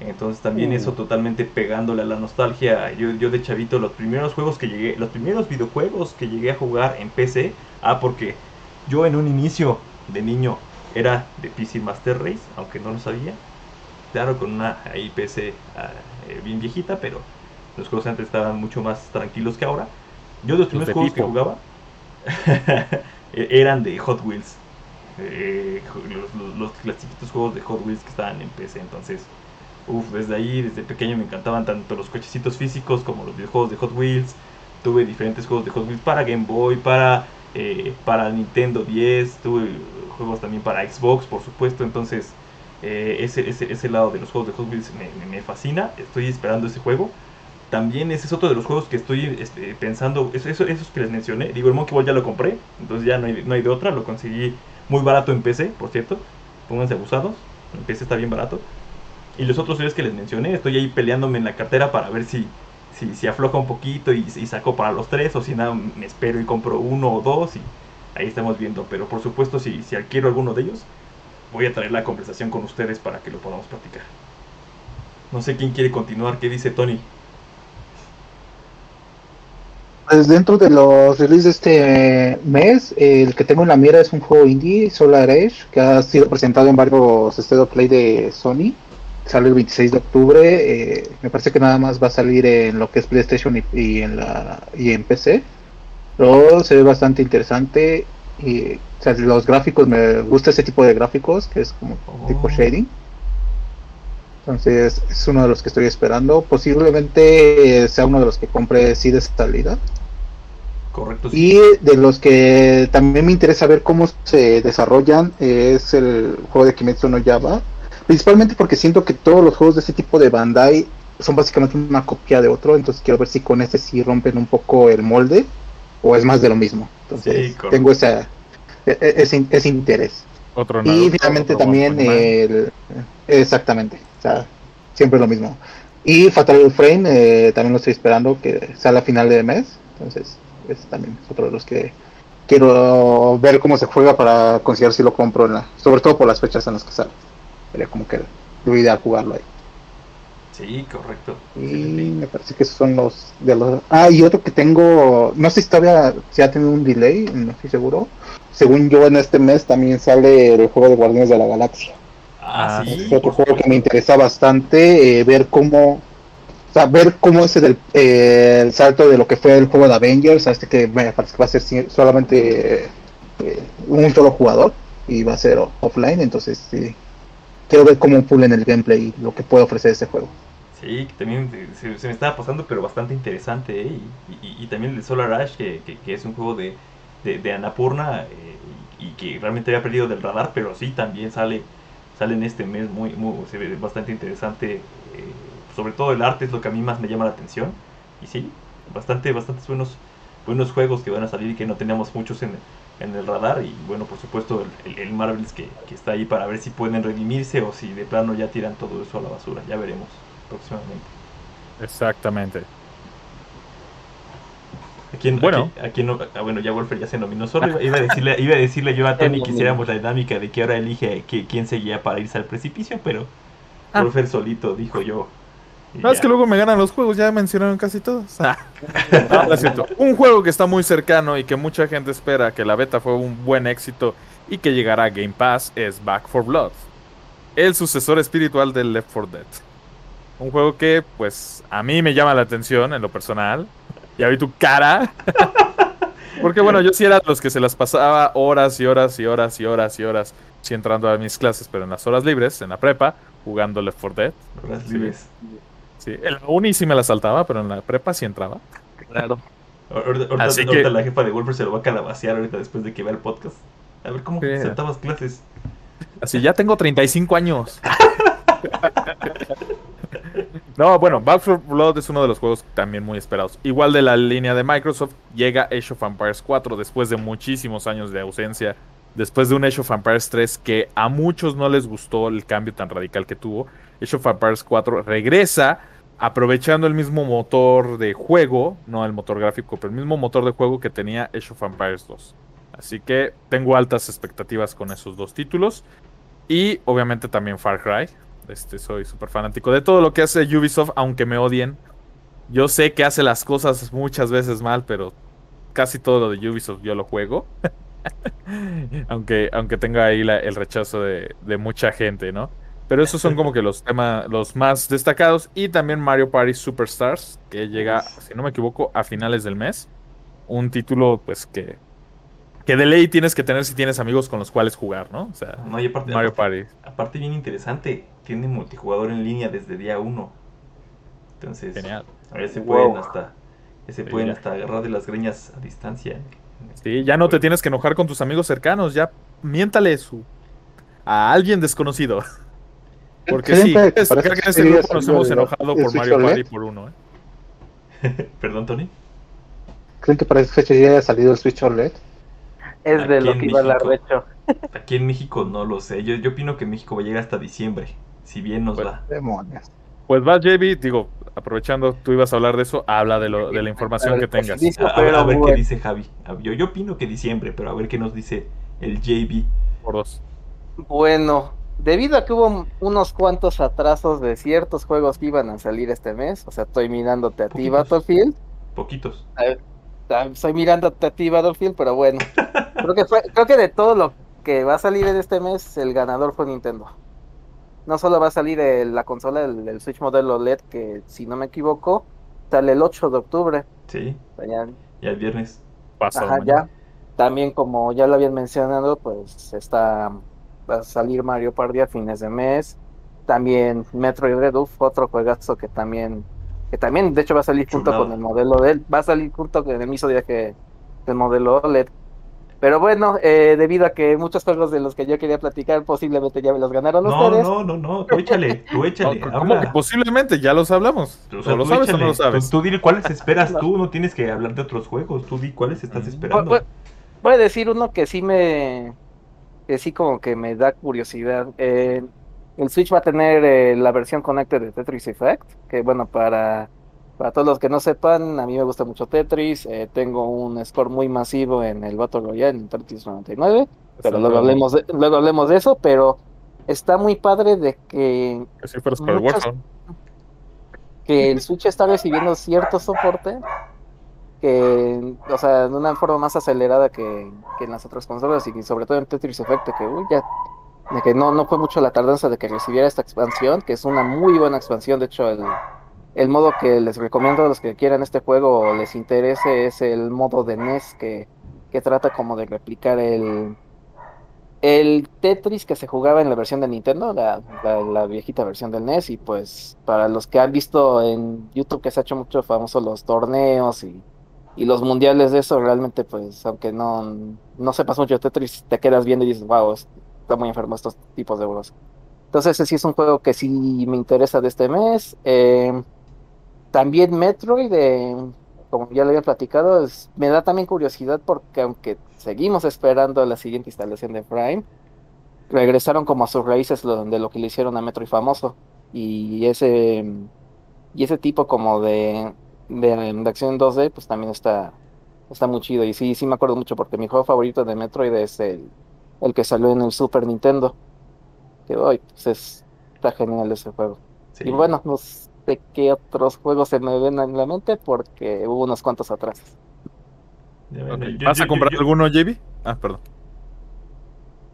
Entonces también eso uh. totalmente pegándole a la nostalgia. Yo, yo de chavito, los primeros juegos que llegué, los primeros videojuegos que llegué a jugar en PC, ah, porque yo en un inicio de niño era de PC Master Race, aunque no lo sabía. Claro, con una ahí PC ah, eh, bien viejita, pero los juegos antes estaban mucho más tranquilos que ahora. Yo de los primeros juegos que jugaba [laughs] E-, eran de Hot Wheels. Eh, los, los, clasiquitos juegos de Hot Wheels que estaban en PC. Entonces, uff, desde ahí, desde pequeño me encantaban tanto los cochecitos físicos como los videojuegos de Hot Wheels. Tuve diferentes juegos de Hot Wheels para Game Boy, para, eh, para Nintendo 10. Tuve juegos también para Xbox, por supuesto. Entonces, eh, ese, ese, ese, lado de los juegos de Hot Wheels me, me fascina. Estoy esperando ese juego también ese es otro de los juegos que estoy este, pensando, eso, eso, esos que les mencioné, digo, el Monkey Ball ya lo compré, entonces ya no hay, no hay de otra, lo conseguí muy barato en PC, por cierto, pónganse abusados, en PC está bien barato. Y los otros tres que les mencioné, estoy ahí peleándome en la cartera para ver si, si, si afloja un poquito y, saco para los tres, o si nada, me espero y compro uno o dos, y ahí estamos viendo. Pero por supuesto, si, si adquiero alguno de ellos, voy a traer la conversación con ustedes para que lo podamos platicar. No sé quién quiere continuar, ¿qué dice Tony? Pues dentro de los releases de este mes, el que tengo en la mira es un juego indie, Solar Edge, que ha sido presentado en varios State of Play de Sony. Sale el 26 de octubre. Eh, me parece que nada más va a salir en lo que es PlayStation y, en la y en PC. Pero se ve bastante interesante. Y, los gráficos, me gusta ese tipo de gráficos, que es como tipo oh. shading. Entonces es uno de los que estoy esperando. Posiblemente sea uno de los que compre sí de salida. Correcto. Y de los que también me interesa ver cómo se desarrollan es el juego de Kimetsu no Yaba. Principalmente porque siento que todos los juegos de ese tipo de Bandai son básicamente una copia de otro. Entonces quiero ver si con este sí rompen un poco el molde o es más de lo mismo. Entonces tengo esa, e, e, ese, interés. Otro y finalmente también el... Exactamente. O sea, siempre lo mismo. Y Fatal Frame eh, también lo estoy esperando que sea la final de mes. Entonces, es también otro de los que quiero ver cómo se juega para considerar si lo compro, en la, sobre todo por las fechas en las que sale. Sería como que lo ideal jugarlo ahí. Sí, correcto. Y me parece que esos son los de los. Ah, y otro que tengo, no sé si todavía si ha tenido un delay, no estoy seguro. Según yo, en este mes también sale el juego de Guardianes de la Galaxia. Ah, sí. Es otro juego que me interesa bastante, eh, ver cómo o sea, ver cómo es el, eh, el, salto de lo que fue el juego de Avengers a este que me parece que va a ser solamente eh, un solo jugador y va a ser offline, entonces sí, quiero ver cómo pulen el gameplay y lo que puede ofrecer ese juego. Sí, también se, me estaba pasando, pero bastante interesante, ¿eh? y, también el Solar Ash, que, que, es un juego de, de, Anapurna y que realmente había perdido del radar, pero sí, también sale, sale en este mes, muy, muy se ve bastante interesante sobre todo el arte es lo que a mí más me llama la atención. Y sí, bastante, bastantes buenos, buenos juegos que van a salir y que no teníamos muchos en, el radar. Y bueno, por supuesto, el, el, Marvels que, está ahí para ver si pueden redimirse o si de plano ya tiran todo eso a la basura. Ya veremos próximamente. Exactamente. Bueno, aquí, no, ah, bueno, ya Wolfer ya se nominó solo. Iba a decirle, iba a decirle yo a Tony que [laughs] hiciéramos la dinámica de que ahora elige que, quién seguía para irse al precipicio, pero ah. Wolfer solito dijo yo, no, es que luego me ganan los juegos, ya mencionaron casi todos. Ah. [laughs] Un juego que está muy cercano y que mucha gente espera que la beta fue un buen éxito y que llegará a Game Pass es Back for Blood, el sucesor espiritual del Left 4 Dead. Un juego que, pues, a mí me llama la atención en lo personal. Ya vi tu cara. [laughs] Porque, bueno, yo sí era de los que se las pasaba horas y horas y horas y horas y horas. Sí, entrando a mis clases, pero en las horas libres, en la prepa, jugando Left 4 Dead. Horas libres. Sí, en la uni sí me la saltaba, pero en la prepa sí entraba. Claro. [laughs] Ahorita, ahorita- Así ahorita que- la jefa de Wolfer se lo va a calabacear ahorita después de que vea el podcast. A ver cómo Sí. saltabas clases. Así, ya tengo 35 años. [laughs] No, bueno, Back 4 Blood es uno de los juegos también muy esperados. Igual de la línea de Microsoft, llega Age of Empires 4 después de muchísimos años de ausencia. Después de un Age of Empires 3 que a muchos no les gustó el cambio tan radical que tuvo. Age of Empires 4 regresa aprovechando el mismo motor de juego, no el motor gráfico, pero el mismo motor de juego que tenía Age of Empires 2. Así que tengo altas expectativas con esos dos títulos. Y obviamente también Far Cry. Este, soy súper fanático de todo lo que hace Ubisoft, aunque me odien. Yo sé que hace las cosas muchas veces mal, pero casi todo lo de Ubisoft yo lo juego. [laughs] aunque, aunque tenga ahí el rechazo de, de mucha gente, ¿no? Pero esos son como que los temas, los más destacados. Y también Mario Party Superstars, que llega, si no me equivoco, a finales del mes. Un título, pues, que, que de ley tienes que tener si tienes amigos con los cuales jugar, ¿no? O sea, No, y aparte, Mario aparte, Party. aparte bien interesante, tiene multijugador en línea desde día 1. Entonces, Genial. a ver se Wow. pueden hasta ya se Sí, pueden ya. hasta agarrar de las greñas a distancia. Sí, ya no te tienes que enojar con tus amigos cercanos, ya miéntale su a alguien desconocido. Porque sí, es, creo que en que ese grupo nos hemos enojado por Mario OLED. Party por uno, ¿eh? [laughs] Perdón, Tony. ¿Creen que para esa fecha ya haya salido el Switch OLED? Es de lo que iba a hablar, de hecho. Aquí en México no lo sé. Yo, yo opino que México va a llegar hasta diciembre, si bien nos Bueno. va. Demonios. Pues va, JB, digo, aprovechando, tú ibas a hablar de eso, habla de, lo, de la información que tengas. Sí, A, a- pero a ver qué dice Javi. Yo, yo opino que diciembre, pero a ver qué nos dice el JB. Por dos. Bueno, debido a que hubo unos cuantos atrasos de ciertos juegos que iban a salir este mes, o sea, estoy mirándote a ti. Battlefield. Poquitos. Estoy mirándote a ti, Battlefield, pero bueno. [laughs] Creo que fue, creo que de todo lo que va a salir en este mes, el ganador fue Nintendo. No solo va a salir el- la consola, el, el Switch modelo LED, que si no me equivoco, sale el 8 de octubre. Sí, O sea, ya- ya el viernes. Pasado Ajá, mañana. ya. También, como ya lo habían mencionado, pues está va a salir Mario Party a fines de mes. También Metroid Red Uf, otro juegazo que también, que también de hecho va a salir junto con el modelo de él, va a salir junto con el mismo día que el modelo OLED. Pero bueno, eh, debido a que muchos juegos de los que yo quería platicar posiblemente ya me los ganaron No, ustedes. no, no, no. Tú échale, [laughs] tú échale. No, ¿Cómo habla. que posiblemente? Ya los hablamos. O sea, ¿O lo tú sabes o no lo sabes? Tú, tú dile cuáles esperas tú, no tienes que hablar de otros juegos. Tú di cuáles estás esperando. Voy, voy- voy a decir uno que sí me. Que sí, como que me da curiosidad. Eh, el Switch va a tener eh, la versión Connected de Tetris Effect. Que bueno, para, para todos los que no sepan, a mí me gusta mucho Tetris. eh, tengo un score muy masivo en el Battle Royale en Tetris 99. Pero luego hablemos, de, luego hablemos de eso. Pero está muy padre de que Que si fueras para el muchas- Warzone. que el Switch está recibiendo cierto soporte que, o sea, de una forma más acelerada que, que en las otras consolas y sobre todo en Tetris Effect, que uy, ya, de que no, no fue mucho la tardanza de que recibiera esta expansión, que es una muy buena expansión, de hecho el, el modo que les recomiendo a los que quieran este juego o les interese es el modo de NES que, que trata como de replicar el, el Tetris que se jugaba en la versión de Nintendo, la, la, la viejita versión del NES, y pues para los que han visto en YouTube que se ha hecho mucho famoso los torneos y, y los mundiales de eso, realmente pues aunque no, no sepas mucho Tetris, te quedas viendo y dices, wow, está muy enfermo estos tipos de juegos. Entonces ese sí es un juego que sí me interesa de este mes. Eh, también Metroid, eh, como ya lo había platicado, me da también curiosidad porque aunque seguimos esperando la siguiente instalación de Prime, regresaron como a sus raíces lo- de lo que le hicieron a Metroid famoso. Y ese, y ese tipo como de, de, de acción 2D, pues también está, está muy chido. Y sí, sí me acuerdo mucho porque mi juego favorito de Metroid es el, el que salió en el Super Nintendo. Que hoy, pues es, está genial ese juego. Sí. Y bueno, no sé qué otros juegos se me ven en la mente porque hubo unos cuantos atrás. ¿Vas yo- a comprar yo- alguno, JB? Ah, perdón.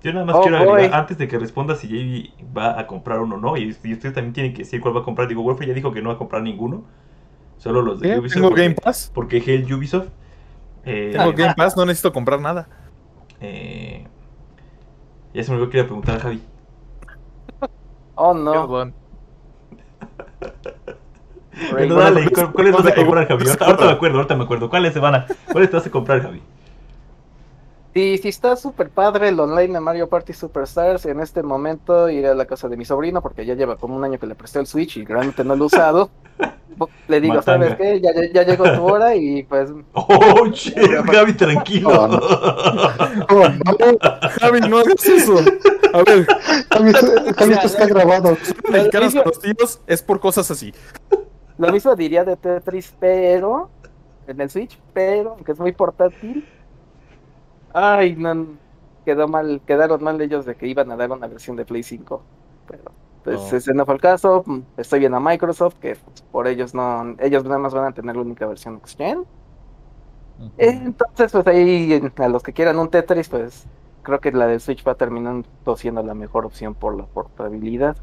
Yo nada más Oh, quiero boy. agregar, antes de que responda si JB va a comprar uno o no, y, y usted también tiene que decir cuál va a comprar. Digo, Wolfer ya dijo que no va a comprar ninguno. Solo los de ¿Qué? Ubisoft. ¿Tengo porque, Game Pass? Porque es el Ubisoft. Eh, Tengo Game Pass, no necesito comprar nada. eh, ya se me olvidó que iba a preguntar a Javi. Oh, no. Perdón. Bueno, dale, ¿cuál- ¿cuáles vas a comprar, Javi? Pues, Ahorita, ahorita me acuerdo, ahorita me acuerdo. ¿Cuáles se van a, ¿Cuáles te vas a comprar, Javi? Sí, sí está súper padre el online de Mario Party Superstars. En este momento iré a la casa de mi sobrino porque ya lleva como un año que le presté el Switch y realmente no lo he usado. Le digo. ¿sabes qué? Ya, ya, llegó tu hora y pues... Oh, shit, Javi, tranquilo. Oh, Oh, no, Javi, no hagas eso. A ver, Javi, Javi, [laughs] esto está grabado. mexicanos con los tíos es por cosas así. Lo mismo diría de Tetris, pero... En el Switch, pero... Que es muy portátil. Ay, no... Quedó mal, quedaron mal ellos de que iban a dar una versión de Play 5. Pero... Pues No. ese no fue el caso. Estoy viendo a Microsoft, que por ellos no... Ellos nada más van a tener la única versión Next Gen. Entonces, pues ahí a los que quieran un Tetris, pues creo que la del Switch va terminando siendo la mejor opción por la portabilidad.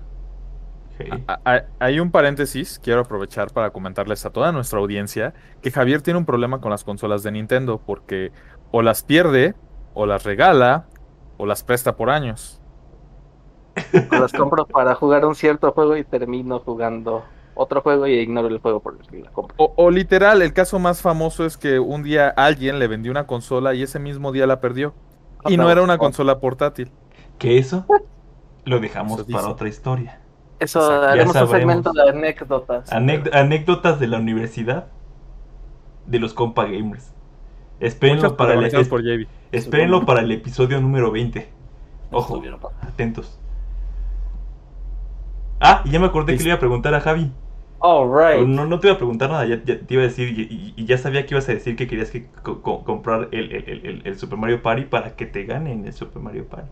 Ok. A- a- Hay un paréntesis, quiero aprovechar para comentarles a toda nuestra audiencia que Javier tiene un problema con las consolas de Nintendo porque o las pierde, o las regala, o las presta por años. O las compro para jugar un cierto juego y termino jugando otro juego y ignoro el juego por el que la compro. O, o literal, el caso más famoso es que un día alguien le vendió una consola y ese mismo día la perdió. Y no era una consola portátil. Que eso lo dejamos Eso para otra historia. Eso, Exacto. Haremos un segmento de anécdotas. Anec- anécdotas de la universidad de los compa gamers. Espérenlo Muchas para, el, protagonizadas es- por JB. espérenlo para el episodio número 20. Ojo, atentos. Ah, y ya me acordé que le iba a preguntar a Javi. Alright. No, no te iba a preguntar nada, ya, ya te iba a decir, y, y- y ya sabía que ibas a decir que querías que co- co- comprar el, el- el- el- el Super Mario Party para que te ganen el Super Mario Party.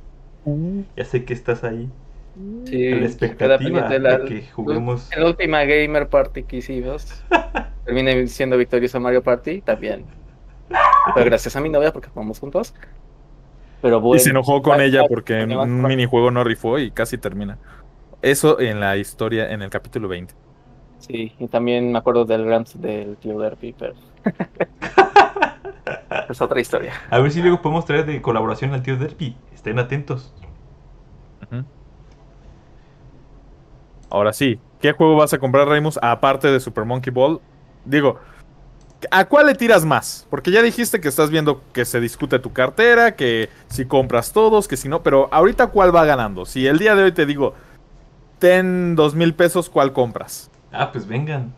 Ya sé que estás ahí, Sí, a la expectativa pendiente la- de que juguemos. La última Gamer Party que hicimos, [laughs] terminé siendo victorioso Mario Party también. Fue gracias a mi novia porque jugamos juntos. Pero bueno. Y se enojó con ella porque en un minijuego no rifó y casi termina. Eso en la historia, en el capítulo 20. Sí, y también me acuerdo del rant del tío Derpy, pero. [laughs] es otra historia. A ver si luego podemos traer de colaboración al tío Derpy. Estén atentos. Ahora sí, ¿qué juego vas a comprar, Raimus? Aparte de Super Monkey Ball. Digo, ¿a cuál le tiras más? Porque ya dijiste que estás viendo que se discute tu cartera, que si compras todos, que si no, pero ahorita ¿cuál va ganando? Si el día de hoy te digo, ten dos mil pesos, ¿cuál compras? Ah, pues vengan.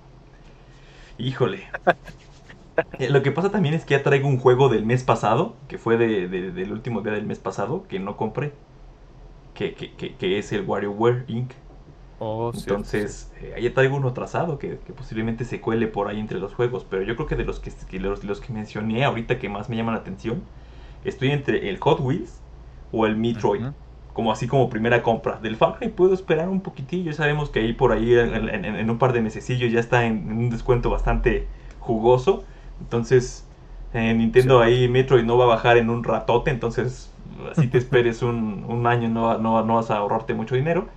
Híjole. Eh, Lo que pasa también es que ya traigo un juego del mes pasado, que fue de- de- del último día del mes pasado, que no compré. Que- que es el WarioWare Inc. Oh, cierto, Entonces, eh, ahí traigo uno trazado que, que posiblemente se cuele por ahí entre los juegos. Pero yo creo que de los que, que los, los que mencioné ahorita que más me llaman la atención, estoy entre el Hot Wheels o el sí. Metroid como así como primera compra. Del Far Cry puedo esperar un poquitillo. Sabemos que ahí por ahí en, en- en un par de mesecillos ya está en, en un descuento bastante jugoso. Entonces, eh, Nintendo ahí Metroid no va a bajar en un ratote. Entonces, así te esperes un, un año, no, va- no, va- no vas a ahorrarte mucho dinero.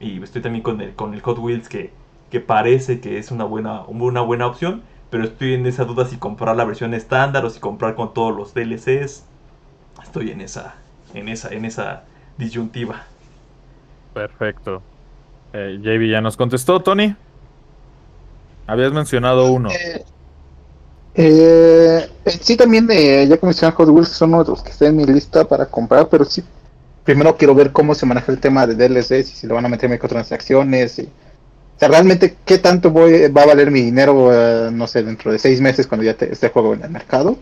Y estoy también con el, con el Hot Wheels que, que parece que es una buena, una buena opción. Pero estoy en esa duda si comprar la versión estándar o si comprar con todos los DLCs. Estoy en esa, en esa, en esa disyuntiva. Perfecto. Eh, JB ya nos contestó, Tony. Habías mencionado uno. Eh, eh, eh, sí, también, eh, ya que mencioné Hot Wheels, son uno de los que está en mi lista para comprar, pero sí, primero quiero ver cómo se maneja el tema de DLCs y si le van a meter microtransacciones. Y, o sea, realmente, ¿qué tanto voy, va a valer mi dinero, eh, no sé, dentro de seis meses cuando ya te- esté juego en el mercado?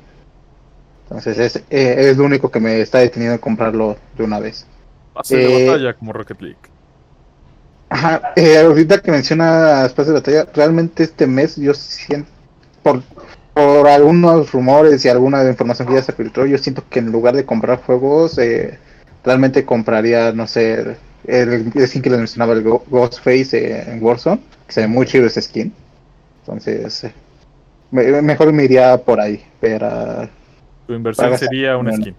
Entonces, es, eh, es lo único que me está deteniendo en comprarlo de una vez. Pase de eh, batalla como Rocket League. Ajá, eh, ahorita que mencionas Pase de Batalla, realmente este mes yo siento, por, por algunos rumores y alguna información que ya se filtró, yo siento que en lugar de comprar juegos, eh, realmente compraría, no sé, el, el skin que les mencionaba, el Ghostface eh, en Warzone, que se ve muy chido ese skin. Entonces, eh, me- mejor me iría por ahí, pero Tu inversión sería un bueno. skin.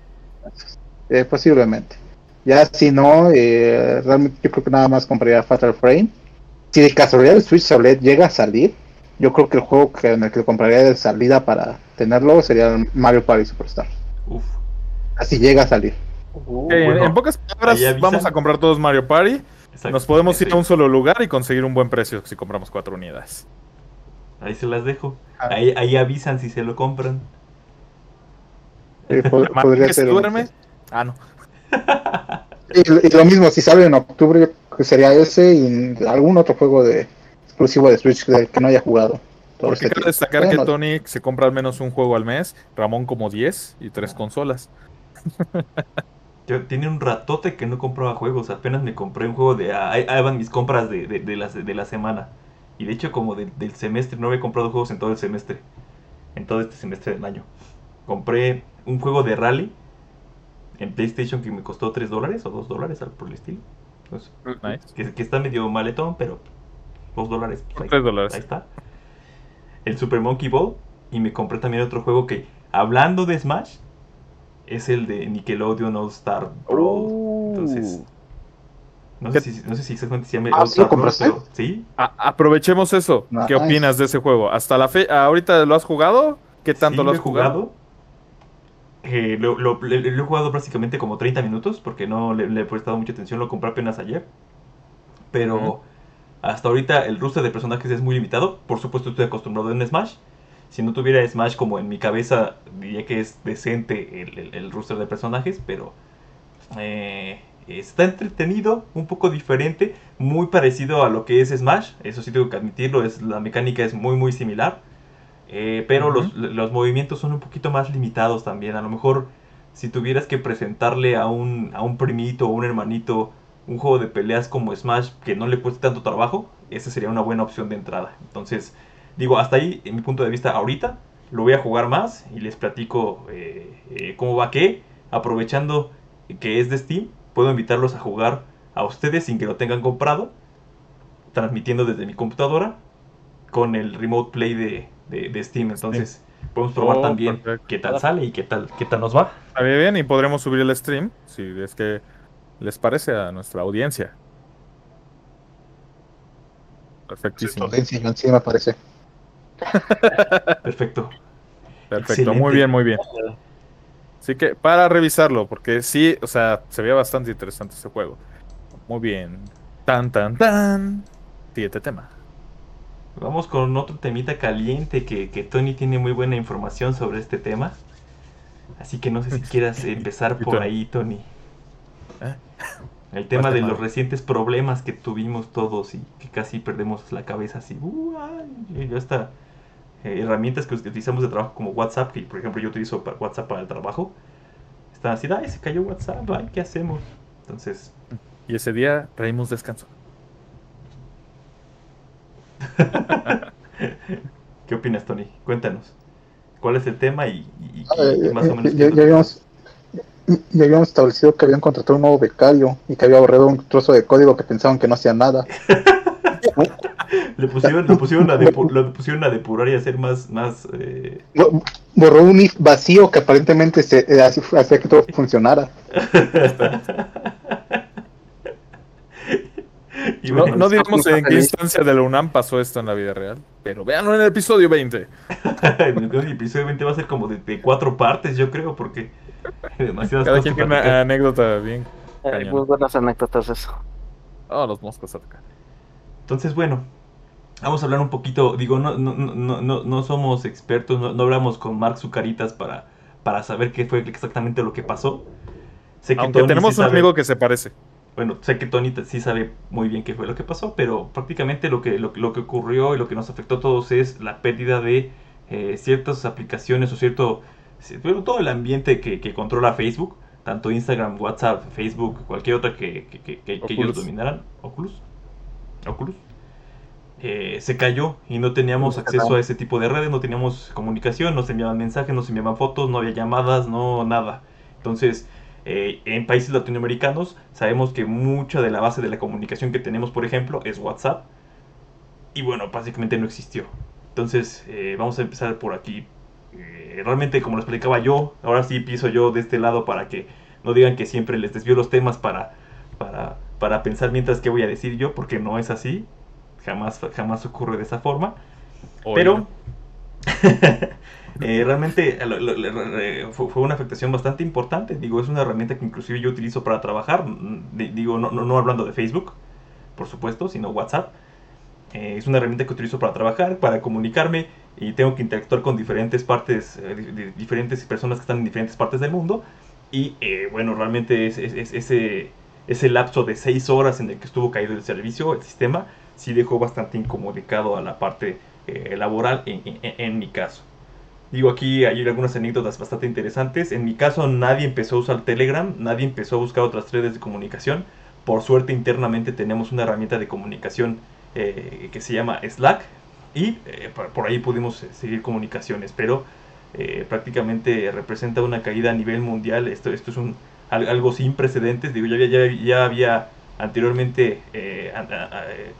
eh, posiblemente. Ya si no, eh, realmente yo creo que nada más compraría Fatal Frame. Si de casualidad el Switch OLED llega a salir, yo creo que el juego que, en el que compraría de salida para tenerlo sería Mario Party Superstar. Uf. Así llega a salir. Uh, en pocas palabras, vamos a comprar todos Mario Party. Nos podemos ir a un solo lugar y conseguir un buen precio si compramos cuatro unidades. Ahí se las dejo. Ah. Ahí, ahí avisan si se lo compran. [laughs] podría ser. Duerme? Ah, no. [laughs] y, lo mismo, si sale en octubre, sería ese y algún otro juego de exclusivo de Switch que no haya jugado. Porque quiero destacar que Tony se compra al menos un juego al mes, Ramón como 10 y tres consolas. [laughs] Yo tiene un ratote que no compraba juegos, apenas me compré un juego de... Ahí, van mis compras de, de, la, de la semana. Y de hecho como del semestre, no había comprado juegos en todo el semestre. En todo este semestre del año. Compré un juego de rally en PlayStation que me costó 3 dólares o 2 dólares por el estilo. Pues, que, está medio maletón, pero 2 dólares. Pues, ahí, dólares. Ahí está. El Super Monkey Ball. Y me compré también otro juego que, hablando de Smash, es el de Nickelodeon All Star Brawl. Entonces, no sé, si, no sé si exactamente se llama ah, All Star Brawl, ¿sí? aprovechemos eso. ¿Qué opinas de ese juego? ¿Hasta la fe ahorita lo has jugado? ¿Qué tanto lo has jugado? Eh, lo, he jugado prácticamente como 30 minutos porque no le, he prestado mucha atención, lo compré apenas ayer. Pero hasta ahorita el roster de personajes es muy limitado. Por supuesto estoy acostumbrado en Smash. Si no tuviera Smash como en mi cabeza, diría que es decente el, el, roster de personajes, pero eh, está entretenido, un poco diferente, muy parecido a lo que es Smash. Eso sí tengo que admitirlo, es, la mecánica es muy muy similar. Eh, pero los, los, movimientos son un poquito más limitados también. A lo mejor si tuvieras que presentarle a un, a un primito o un hermanito un juego de peleas como Smash que no le cueste tanto trabajo, esa sería una buena opción de entrada. Entonces, digo, hasta ahí, en mi punto de vista, ahorita lo voy a jugar más y les platico eh, eh, cómo va qué. Aprovechando que es de Steam, puedo invitarlos a jugar a ustedes sin que lo tengan comprado, transmitiendo desde mi computadora con el Remote Play de, de, Steam. Entonces, podemos probar oh, también qué tal sale y qué tal, qué tal nos va. Está bien, y podremos subir el stream si es que les parece a nuestra audiencia. Perfectísimo. Sí, me parece. [laughs] Perfecto. Perfecto, muy bien, muy bien. Así que para revisarlo, porque sí, o sea, se veía bastante interesante ese juego. Muy bien. Tan, tan, tan. Siguiente tema. Vamos con otro temita caliente que, que Tony tiene muy buena información sobre este tema. Así que no sé si [laughs] quieras empezar por ahí, Tony. ¿Eh? El tema de los recientes problemas que tuvimos todos y que casi perdemos la cabeza así. Uh, ya está. Eh, herramientas que utilizamos de trabajo como WhatsApp, que por ejemplo yo utilizo para WhatsApp para el trabajo. Están así, ay, se cayó WhatsApp, ay, ¿qué hacemos? Entonces. Y ese día traímos descanso. [laughs] ¿Qué opinas, Tony? Cuéntanos. ¿Cuál es el tema y, más o menos? Ya, habíamos, ya, habíamos, establecido que habían contratado un nuevo becario y que había borrado un trozo de código que pensaban que no hacía nada. [laughs] le, pusieron, le, pusieron a pusieron a depurar y hacer más... más eh... Borró un if vacío que aparentemente se, eh, hacía que todo funcionara. [laughs] no, no diremos en qué instancia de la UNAM pasó esto en la vida real, pero véanlo en el episodio 20. [laughs] el episodio 20 va a ser como de, cuatro partes, yo creo, porque [laughs] demasiadas Cada quien tiene una anécdota bien. Eh, muy buenas anécdotas eso. Oh, los moscos acá. Entonces, bueno, vamos a hablar un poquito. Digo, no, no, no, no, no somos expertos, no, hablamos con Mark Zucaritas para, para saber qué fue exactamente lo que pasó. Sé que Aunque tenemos un amigo que se parece bueno, sé que Tony sí sabe muy bien qué fue lo que pasó, pero prácticamente lo que, lo, que ocurrió y lo que nos afectó a todos es la pérdida de eh, ciertas aplicaciones o cierto, todo el ambiente que, controla Facebook, tanto Instagram, WhatsApp, Facebook, cualquier otra que, que ellos dominaran, Oculus, Oculus, eh, se cayó y no teníamos acceso a ese tipo de redes, no teníamos comunicación, no se enviaban mensajes, no se enviaban fotos, no había llamadas, no nada. Entonces, eh, en países latinoamericanos sabemos que mucha de la base de la comunicación que tenemos, por ejemplo, es WhatsApp. Y bueno, básicamente no existió. Entonces, eh, vamos a empezar por aquí. Realmente, como lo explicaba yo, ahora sí pienso yo de este lado para que no digan que siempre les desvío los temas para, para, para pensar mientras qué voy a decir yo, porque no es así. Jamás, jamás ocurre de esa forma. Pero [laughs] eh, realmente fue, una afectación bastante importante. Digo, es una herramienta que inclusive yo utilizo para trabajar. Digo, no, no, hablando de Facebook, por supuesto, sino WhatsApp. Eh, es una herramienta que utilizo para trabajar, para comunicarme y tengo que interactuar con diferentes partes, eh, diferentes personas que están en diferentes partes del mundo. Y bueno, realmente es, ese, ese lapso de seis horas en el que estuvo caído el servicio, el sistema, sí dejó bastante incomodicado a la parte eh, laboral en, mi caso. Digo, aquí hay algunas anécdotas bastante interesantes. En mi caso nadie empezó a usar Telegram, nadie empezó a buscar otras redes de comunicación. Por suerte internamente tenemos una herramienta de comunicación eh, que se llama Slack y eh, por ahí pudimos seguir comunicaciones, pero prácticamente representa una caída a nivel mundial. Esto, esto es un, algo sin precedentes. Digo, ya, ya, ya había anteriormente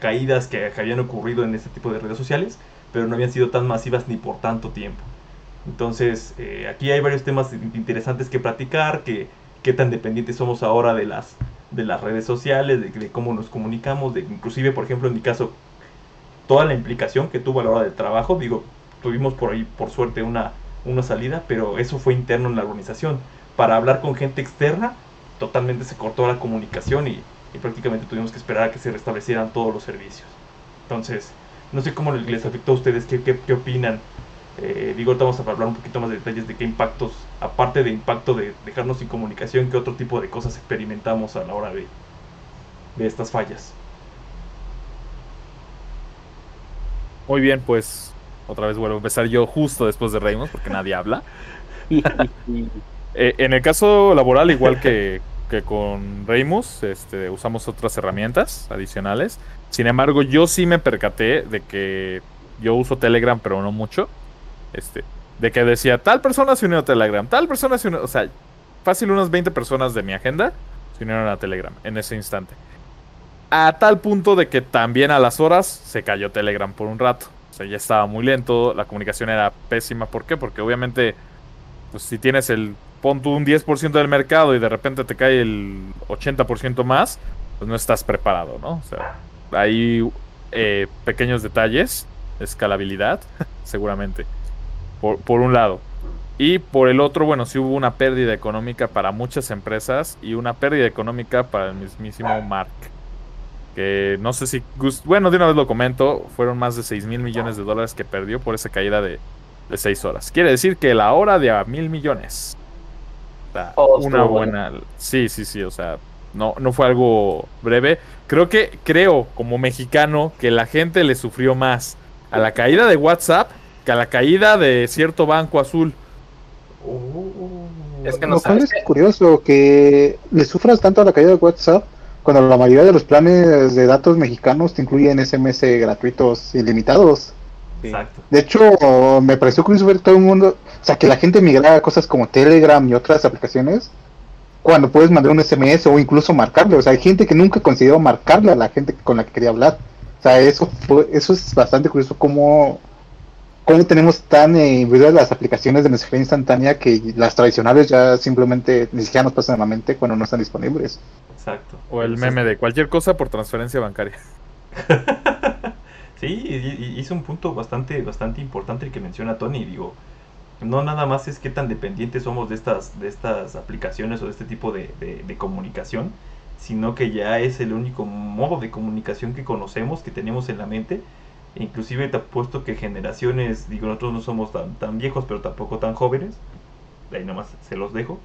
caídas que habían ocurrido en este tipo de redes sociales, pero no habían sido tan masivas ni por tanto tiempo. Entonces, eh, aquí hay varios temas interesantes que platicar, que qué tan dependientes somos ahora de las, de las redes sociales, de, cómo nos comunicamos, de inclusive, por ejemplo, en mi caso, toda la implicación que tuvo a la hora del trabajo, digo, tuvimos por ahí, por suerte, una, una salida, pero eso fue interno en la organización. Para hablar con gente externa, totalmente se cortó la comunicación y, y prácticamente tuvimos que esperar a que se restablecieran todos los servicios. Entonces, no sé cómo les afectó a ustedes, qué, qué, opinan. Eh, digo, ahorita vamos a hablar un poquito más de detalles de qué impactos, aparte de impacto de dejarnos sin comunicación, qué otro tipo de cosas experimentamos a la hora de, de estas fallas. Muy bien, pues otra vez vuelvo a empezar yo justo después de Reimos, porque nadie habla. [laughs] Eh, en el caso laboral, igual que, [laughs] que con Reimus, este, usamos otras herramientas adicionales. Sin embargo, yo sí me percaté de que yo uso Telegram, pero no mucho. Este, de que decía, tal persona se unió a Telegram, tal persona se unió. O sea, fácil unas 20 personas de mi agenda se unieron a Telegram en ese instante. A tal punto de que también a las horas se cayó Telegram por un rato. O sea, ya estaba muy lento, la comunicación era pésima. ¿Por qué? Porque obviamente, pues si tienes el, pon tú un 10% del mercado y de repente te cae el 80% más, pues no estás preparado, ¿no? O sea, hay eh, pequeños detalles, escalabilidad, [laughs] seguramente, por, por, un lado. Y por el otro, bueno, sí hubo una pérdida económica para muchas empresas y una pérdida económica para el mismísimo Mark. Que no sé si... Bueno, de una vez lo comento, fueron más de 6 mil millones de dólares que perdió por esa caída de, de 6 horas. Quiere decir que la hora de a mil millones. Oh, una buena... Sí, sí, sí, o sea, no, no fue algo breve. Creo que, creo, como mexicano, que la gente le sufrió más a la caída de WhatsApp que a la caída de cierto banco azul. Oh. es que no es curioso que le sufras tanto a la caída de WhatsApp cuando la mayoría de los planes de datos mexicanos te incluyen SMS gratuitos ilimitados. Exacto. De hecho, me pareció curioso ver todo el mundo, o sea, que la gente migrara a cosas como Telegram y otras aplicaciones cuando puedes mandar un SMS o incluso marcarle. O sea, hay gente que nunca consideró marcarle a la gente con la que quería hablar. O sea, eso, eso es bastante curioso cómo, cómo tenemos tan eh, las aplicaciones de mensajería instantánea que las tradicionales ya simplemente ni siquiera nos pasan a la mente cuando no están disponibles. Exacto. O el meme de cualquier cosa por transferencia bancaria. [laughs] sí, hizo un punto bastante, bastante importante el que menciona Tony. Digo, no nada más es que tan dependientes somos de estas, de estas aplicaciones o de este tipo de, comunicación, sino que ya es el único modo de comunicación que conocemos, que tenemos en la mente. Inclusive te apuesto que generaciones, digo, nosotros no somos tan, tan viejos, pero tampoco tan jóvenes. Ahí nomás se los dejo.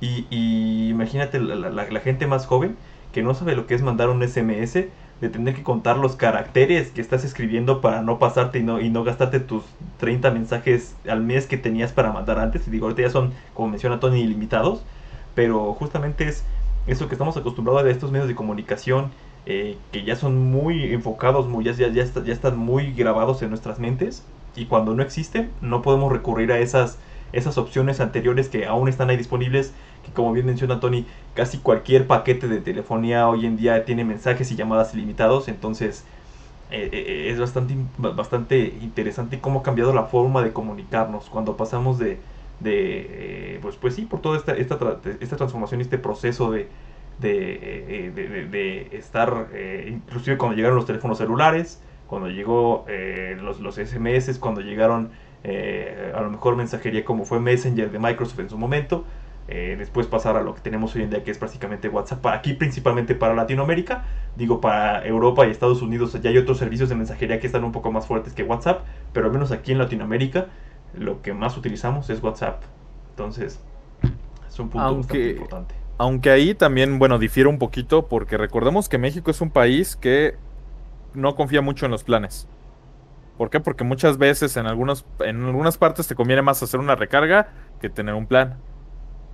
Y, imagínate la gente más joven que no sabe lo que es mandar un SMS de tener que contar los caracteres que estás escribiendo para no pasarte y no, y no gastarte tus 30 mensajes al mes que tenías para mandar antes. Y digo, ahorita ya son, como menciona Tony, ilimitados. Pero justamente es eso que estamos acostumbrados a estos medios de comunicación eh, que ya son muy enfocados, muy, ya, ya, ya, ya están muy grabados en nuestras mentes. Y cuando no existen, no podemos recurrir a esas, esas opciones anteriores que aún están ahí disponibles que como bien menciona Tony, casi cualquier paquete de telefonía hoy en día tiene mensajes y llamadas ilimitados, entonces eh, eh, es bastante, bastante interesante cómo ha cambiado la forma de comunicarnos. Cuando pasamos de, de pues, pues sí, por toda esta, esta, esta transformación, este proceso de, de, de, estar, inclusive cuando llegaron los teléfonos celulares, cuando llegó los, los SMS, cuando llegaron a lo mejor mensajería como fue Messenger de Microsoft en su momento, eh, después pasar a lo que tenemos hoy en día, que es prácticamente WhatsApp, aquí principalmente para Latinoamérica, digo para Europa y Estados Unidos ya hay otros servicios de mensajería que están un poco más fuertes que WhatsApp, pero al menos aquí en Latinoamérica lo que más utilizamos es WhatsApp. Entonces, es un punto aunque, importante. Aunque ahí también, bueno, difiere un poquito porque recordemos que México es un país que no confía mucho en los planes. ¿Por qué? Porque muchas veces en, algunos, en algunas partes te conviene más hacer una recarga que tener un plan.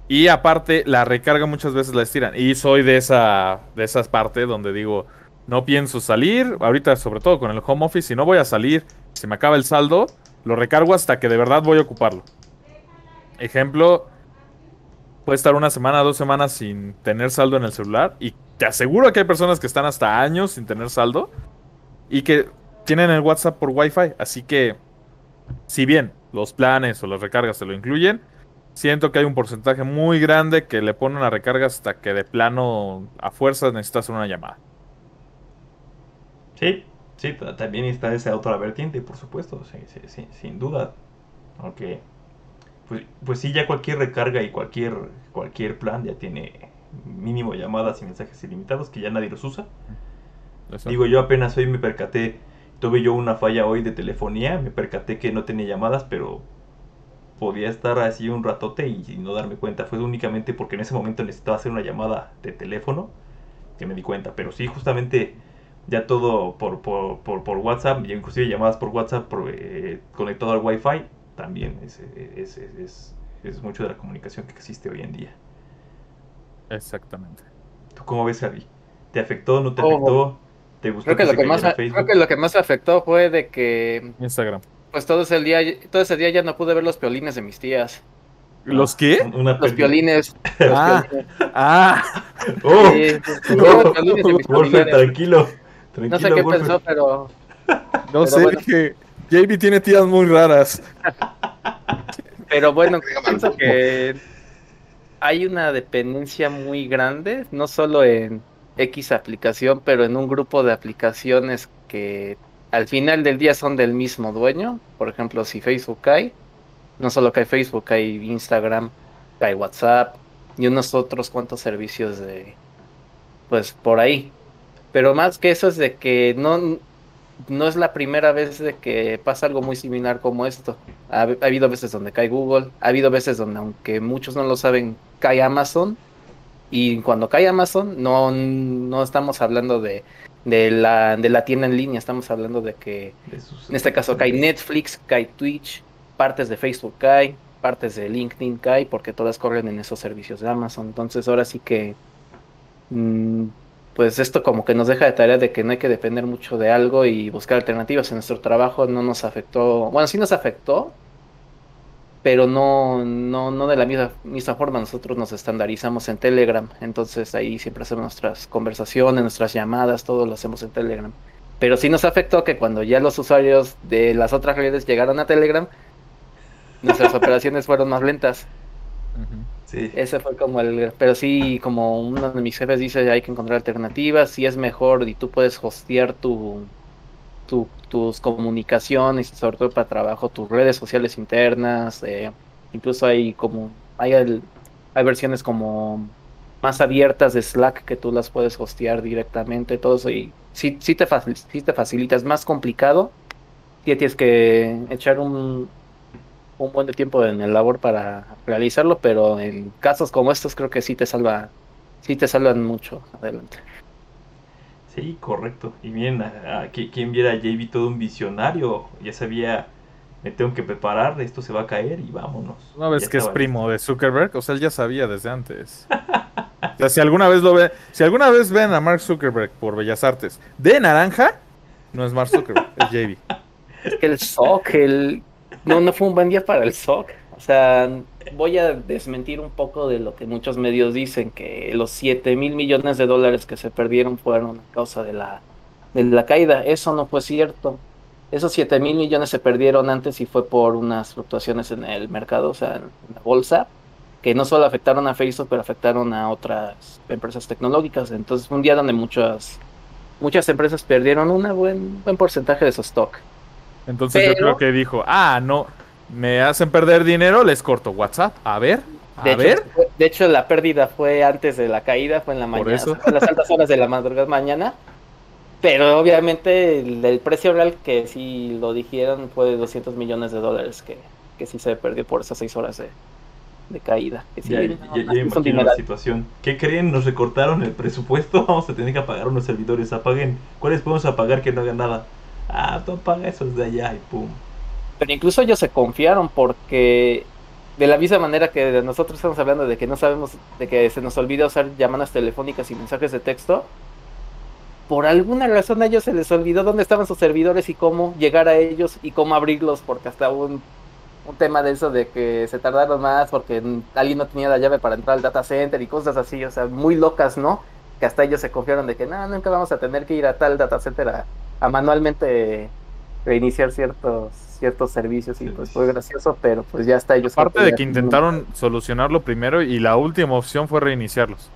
Y aparte, la recarga muchas veces la estiran. Y soy de esa de partes donde digo, no pienso salir. Ahorita, sobre todo con el home office, si no voy a salir, si me acaba el saldo, lo recargo hasta que de verdad voy a ocuparlo. Ejemplo, puede estar una semana, dos semanas sin tener saldo en el celular. Y te aseguro que hay personas que están hasta años sin tener saldo. Y que tienen el WhatsApp por Wi-Fi. Así que, si bien los planes o las recargas se lo incluyen, siento que hay un porcentaje muy grande que le pone una recarga hasta que de plano a fuerzas necesitas una llamada. Sí, sí, también está esa otra vertiente, por supuesto, sí, sí, sin duda. Aunque, pues, pues sí, ya cualquier recarga y cualquier, cualquier plan ya tiene mínimo llamadas y mensajes ilimitados que ya nadie los usa. Digo, yo apenas hoy me percaté, tuve yo una falla hoy de telefonía, me percaté que no tenía llamadas, pero podía estar así un ratote y, no darme cuenta. Fue únicamente porque en ese momento necesitaba hacer una llamada de teléfono que me di cuenta. Pero sí, justamente ya todo por, por, por, WhatsApp, inclusive llamadas por WhatsApp eh, conectado al Wi-Fi, también es, es, es, es, mucho de la comunicación que existe hoy en día. Exactamente. ¿Tú cómo ves, Javi? ¿Te afectó? ¿No te afectó? ¿Te gustó creo que, lo que más, creo que lo que más afectó fue de que Instagram pues todo ese día, todo ese día ya no pude ver los piolines de mis tías. ¿Los qué? los [laughs] piolines. ah, ah. Oh, tranquilo, No sé qué pensó, pero. No sé, que JB tiene tías muy raras. pero bueno, [laughs] pienso que hay una dependencia muy grande, no solo en X aplicación, pero en un grupo de aplicaciones que al final del día son del mismo dueño. Por ejemplo, si Facebook cae, no solo cae Facebook, hay Instagram, cae WhatsApp y unos otros cuantos servicios de, pues por ahí. Pero más que eso es de que no, no es la primera vez de que pasa algo muy similar como esto. Ha, ha, habido veces donde cae Google, ha habido veces donde, aunque muchos no lo saben, cae Amazon. Y cuando cae Amazon, no, no estamos hablando de de la, de la tienda en línea. Estamos hablando de que en este caso cae Netflix, cae Twitch, partes de Facebook cae, partes de LinkedIn cae, porque todas corren en esos servicios de Amazon. Entonces ahora sí que, mm, pues esto como que nos deja de tarea de que no hay que depender mucho de algo y buscar alternativas en nuestro trabajo. No nos afectó, bueno, sí nos afectó, pero no, no, no de la misma, misma forma. Nosotros nos estandarizamos en Telegram, entonces ahí siempre hacemos nuestras conversaciones, nuestras llamadas, todo lo hacemos en Telegram. Pero sí nos afectó que cuando ya los usuarios de las otras redes llegaron a Telegram, nuestras [laughs] operaciones fueron más lentas. Sí. Ese fue como el... Pero sí, como uno de mis jefes dice, hay que encontrar alternativas, si es mejor y tú puedes hostear tu, tus comunicaciones, sobre todo para trabajo, tus redes sociales internas, eh, incluso hay como, hay, hay versiones como más abiertas de Slack que tú las puedes hostear directamente, todo eso, y sí, sí, te, te facilita, es más complicado, tienes que echar un, un buen de tiempo en el labor para realizarlo, pero en casos como estos creo que sí te salva, sí te salvan mucho adelante. Sí, correcto. Y bien, a, quien viera a JB todo un visionario, ya sabía, me tengo que preparar, esto se va a caer y vámonos. Una vez que es primo de Zuckerberg, o sea, él ya sabía desde antes. [laughs] o sea, si alguna vez lo ve, si alguna vez ven a Mark Zuckerberg por Bellas Artes de naranja, no es Mark Zuckerberg, es JB. [laughs] Es que el SOC, el... No, no fue un buen día para el SOC. O sea, voy a desmentir un poco de lo que muchos medios dicen, que los 7 mil millones de dólares que se perdieron fueron a causa de la, de la caída. Eso no fue cierto. esos 7 mil millones se perdieron antes y fue por unas fluctuaciones en el mercado, o sea, en la bolsa, que no solo afectaron a Facebook, pero afectaron a otras empresas tecnológicas. Entonces fue un día donde muchas, muchas empresas perdieron un buen, buen porcentaje de su stock. Entonces yo creo que dijo, ah, no, me hacen perder dinero, les corto WhatsApp. A ver, a de ver. Hecho, de hecho, la pérdida fue antes de la caída, fue en la mañana, en las altas horas de la madrugada mañana. Pero obviamente el, precio real que sí lo dijeron fue de 200 millones de dólares que, que sí se perdió por esas seis horas de, de caída. Que sí, ya, ya, ya imagino la situación. ¿Qué creen? Nos recortaron el presupuesto, [laughs] vamos a tener que apagar unos servidores. Apaguen. ¿Cuáles podemos apagar que no hagan nada? Ah, tú apaga esos de allá y pum. Pero incluso ellos se confiaron porque de la misma manera que nosotros estamos hablando de que no sabemos, de que se nos olvida usar llamadas telefónicas y mensajes de texto, por alguna razón a ellos se les olvidó dónde estaban sus servidores y cómo llegar a ellos y cómo abrirlos, porque hasta un, un tema de eso de que se tardaron más porque alguien no tenía la llave para entrar al data center y cosas así, o sea, muy locas, ¿no? Que hasta ellos se confiaron de que no, nunca vamos a tener que ir a tal data center a, a manualmente reiniciar ciertos ciertos servicios y pues fue gracioso, pero pues ya está ellos. Aparte de que intentaron solucionarlo primero y la última opción fue reiniciarlos.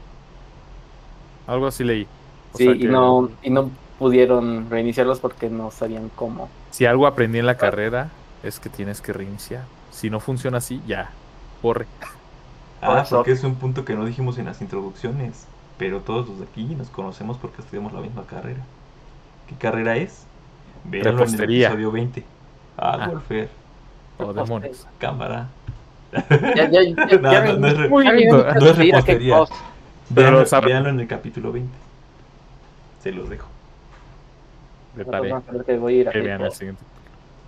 Algo así leí. O sí, y no y no pudieron reiniciarlos porque no sabían cómo. Si algo aprendí en la carrera es que tienes que reiniciar. Si no funciona así, ya, corre. Ah, porque es un punto que no dijimos en las introducciones, pero todos los de aquí nos conocemos porque estudiamos la misma carrera. ¿Qué carrera es? Véanlo en el episodio 20. Ah, ah. Wolfer. Oh, demonios. Cámara. Ya, ya, ya, [laughs] no, no, es, re, no es repostería. Véanlo, véanlo en el capítulo 20. Se los dejo. De tarea. Que voy a ir a que vean el siguiente.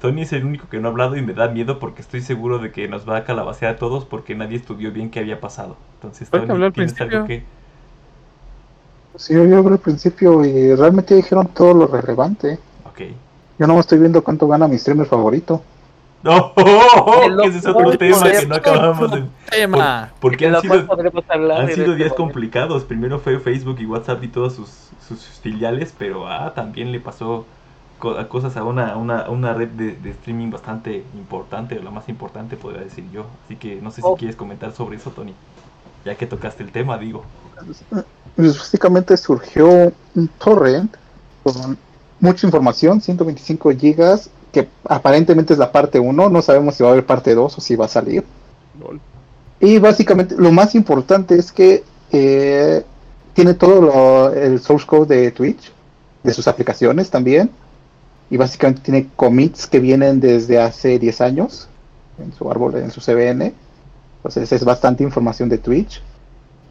Tony es el único que no ha hablado y me da miedo porque estoy seguro de que nos va a calabacear a todos porque nadie estudió bien qué había pasado. Entonces, Tony, al ¿tienes principio? algo que...? Sí, yo hablé al principio y realmente dijeron todo lo relevante. Ok. Yo no estoy viendo cuánto gana mi streamer favorito. [laughs] No, oh, oh, ese es otro tema que no acabamos de... [laughs] Tema. Por- porque han sido, han sido días complicados. Primero fue Facebook y WhatsApp y todas sus, sus filiales, pero ah, también le pasó cosas a una, una, una red de, de streaming bastante importante, o la más importante podría decir yo. Así que no sé si Oh. quieres comentar sobre eso, Tony. Ya que tocaste el tema, digo. Pues básicamente surgió un torrent con mucha información, 125 gigas, que aparentemente es la parte 1, no sabemos si va a haber parte 2 o si va a salir. Lol. Y básicamente lo más importante es que eh, tiene todo lo- el source code de Twitch, de sus aplicaciones también. Y básicamente tiene commits que vienen desde hace 10 años en su árbol, en su CBN. Entonces es bastante información de Twitch.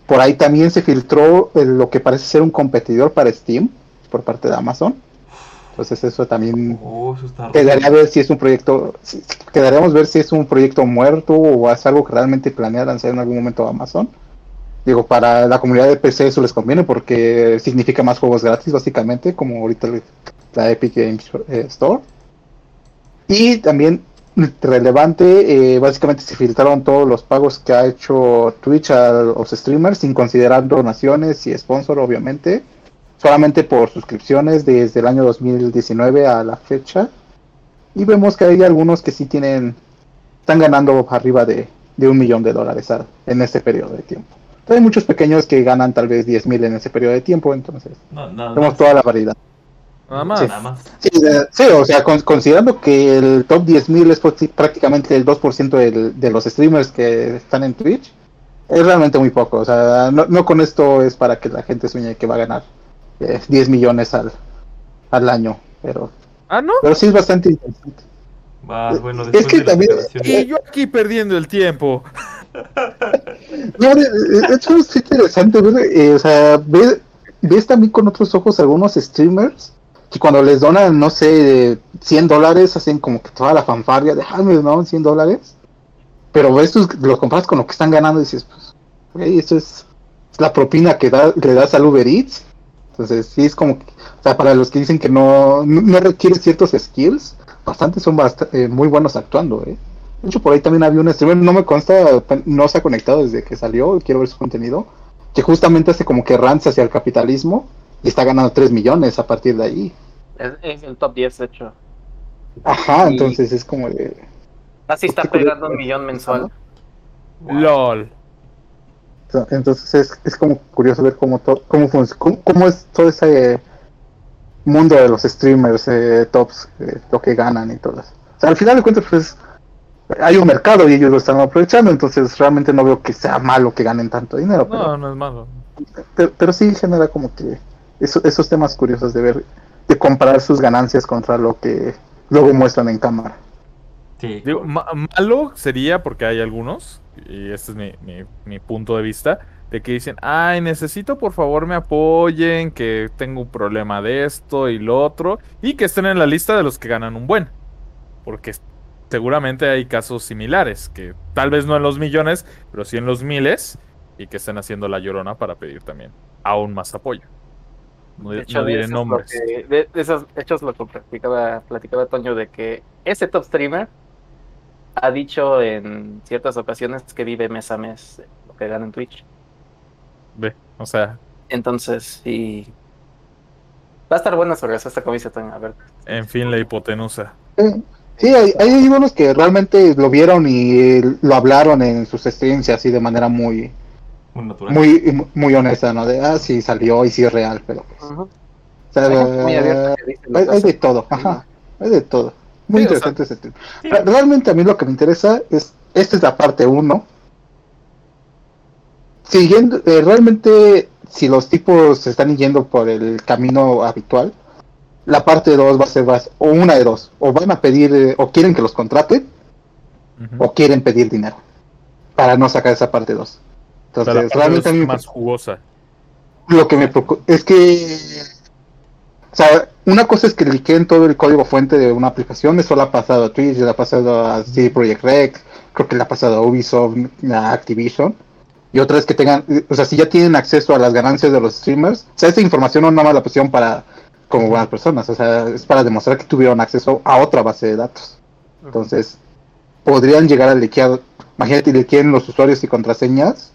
Por ahí también se filtró eh, lo que parece ser un competidor para Steam por parte de Amazon. Entonces eso también Oh, eso quedaría a ver si es un proyecto, si- quedaríamos ver si es un proyecto muerto o es algo que realmente planea lanzar en algún momento Amazon. Digo, para la comunidad de PC eso les conviene porque significa más juegos gratis básicamente, como ahorita la Epic Games Store. Y también relevante, eh, básicamente se filtraron todos los pagos que ha hecho Twitch a los streamers sin considerar donaciones y sponsor obviamente solamente por suscripciones desde el año 2019 a la fecha. Y vemos que hay algunos que sí tienen, están ganando arriba de, de un millón de dólares a- en este periodo de tiempo. Entonces, hay muchos pequeños que ganan tal vez 10 mil en ese periodo de tiempo, entonces No, más. toda la variedad. Nada más. Sí. Nada más. Sí, o sea, con- considerando que el top 10 mil es prácti- prácticamente el 2% del- de los streamers que están en Twitch, es realmente muy poco. O sea, no, no con esto es para que la gente sueñe que va a ganar eh, 10 millones al, al año, pero, Ah, ¿no? pero sí es bastante interesante. Va, bueno, Es que también- Y yo aquí perdiendo el tiempo. [laughs] No, es interesante ver, eh, o sea, ves, ves también con otros ojos algunos streamers que cuando les donan, no sé, 100 dólares, hacen como que toda la fanfarria de, ah, me donaron 100 dólares. Pero ves, tus- los comparas con lo que están ganando y dices, pues, güey, eso es la propina que, da, que le das al Uber Eats. Entonces, sí, es como, que- o sea, para los que dicen que no, no, requiere ciertos skills, bastantes son bast- eh, muy buenos actuando, ¿eh? De hecho, por ahí también había un streamer, no me consta, no se ha conectado desde que salió, quiero ver su contenido, que justamente hace como que rants hacia el capitalismo y está ganando 3 millones a partir de ahí. Es, es el top 10, de hecho. Ajá, entonces es como de. Así está pegando un millón mensual. LOL. Entonces es, es como curioso ver cómo, to, cómo, cómo, es todo ese mundo de los streamers eh, tops, eh, lo que ganan y todo eso. O sea, al final de cuentas, pues hay un mercado y ellos lo están aprovechando, entonces realmente no veo que sea malo que ganen tanto dinero. No, no es malo. Pero, sí genera como que esos temas curiosos de ver, de comparar sus ganancias contra lo que luego muestran en cámara. Sí. Digo, malo sería porque hay algunos, y este es mi, mi, mi, punto de vista, de que dicen, ay, necesito por favor me apoyen, que tengo un problema de esto y lo otro, y que estén en la lista de los que ganan un buen. Porque seguramente hay casos similares, que tal vez no en los millones, pero sí en los miles, y que estén haciendo la llorona para pedir también aún más apoyo. No, diré nombres. de, esos hechos lo que platicaba, platicaba Toño de que ese top streamer ha dicho en ciertas ocasiones que vive mes a mes lo que gana en Twitch. Ve, o sea. Entonces, sí. Va a estar buena sobre eso esta comisión, a ver. En fin, la hipotenusa. Sí, hay, hay algunos que realmente lo vieron y lo hablaron en sus streams así de manera muy muy, muy, honesta, ¿no? De, ah, sí, salió y sí es real, pero pues. o sea, hay, de todo, ajá, hay de todo. Muy interesante ese tema. Realmente a mí lo que me interesa es, esta es la parte 1. Siguiendo, eh, realmente, si los tipos se están yendo por el camino habitual, la parte 2 va a ser más, o una de dos, o van a pedir, eh, o quieren que los contraten, o quieren pedir dinero, para no sacar esa parte 2. Entonces, realmente es más jugosa. Lo que me preocupa es que, o sea, una cosa es que liqueen todo el código fuente de una aplicación, eso le ha pasado a Twitch, le ha pasado a CD Projekt Rex, creo que le ha pasado a Ubisoft, a Activision. Y otra es que tengan, o sea, si ya tienen acceso a las ganancias de los streamers, o sea, esa información no es nada más la posición para como buenas personas, o sea, es para demostrar que tuvieron acceso a otra base de datos. Entonces, podrían llegar a liquear, imagínate, liqueen los usuarios y contraseñas,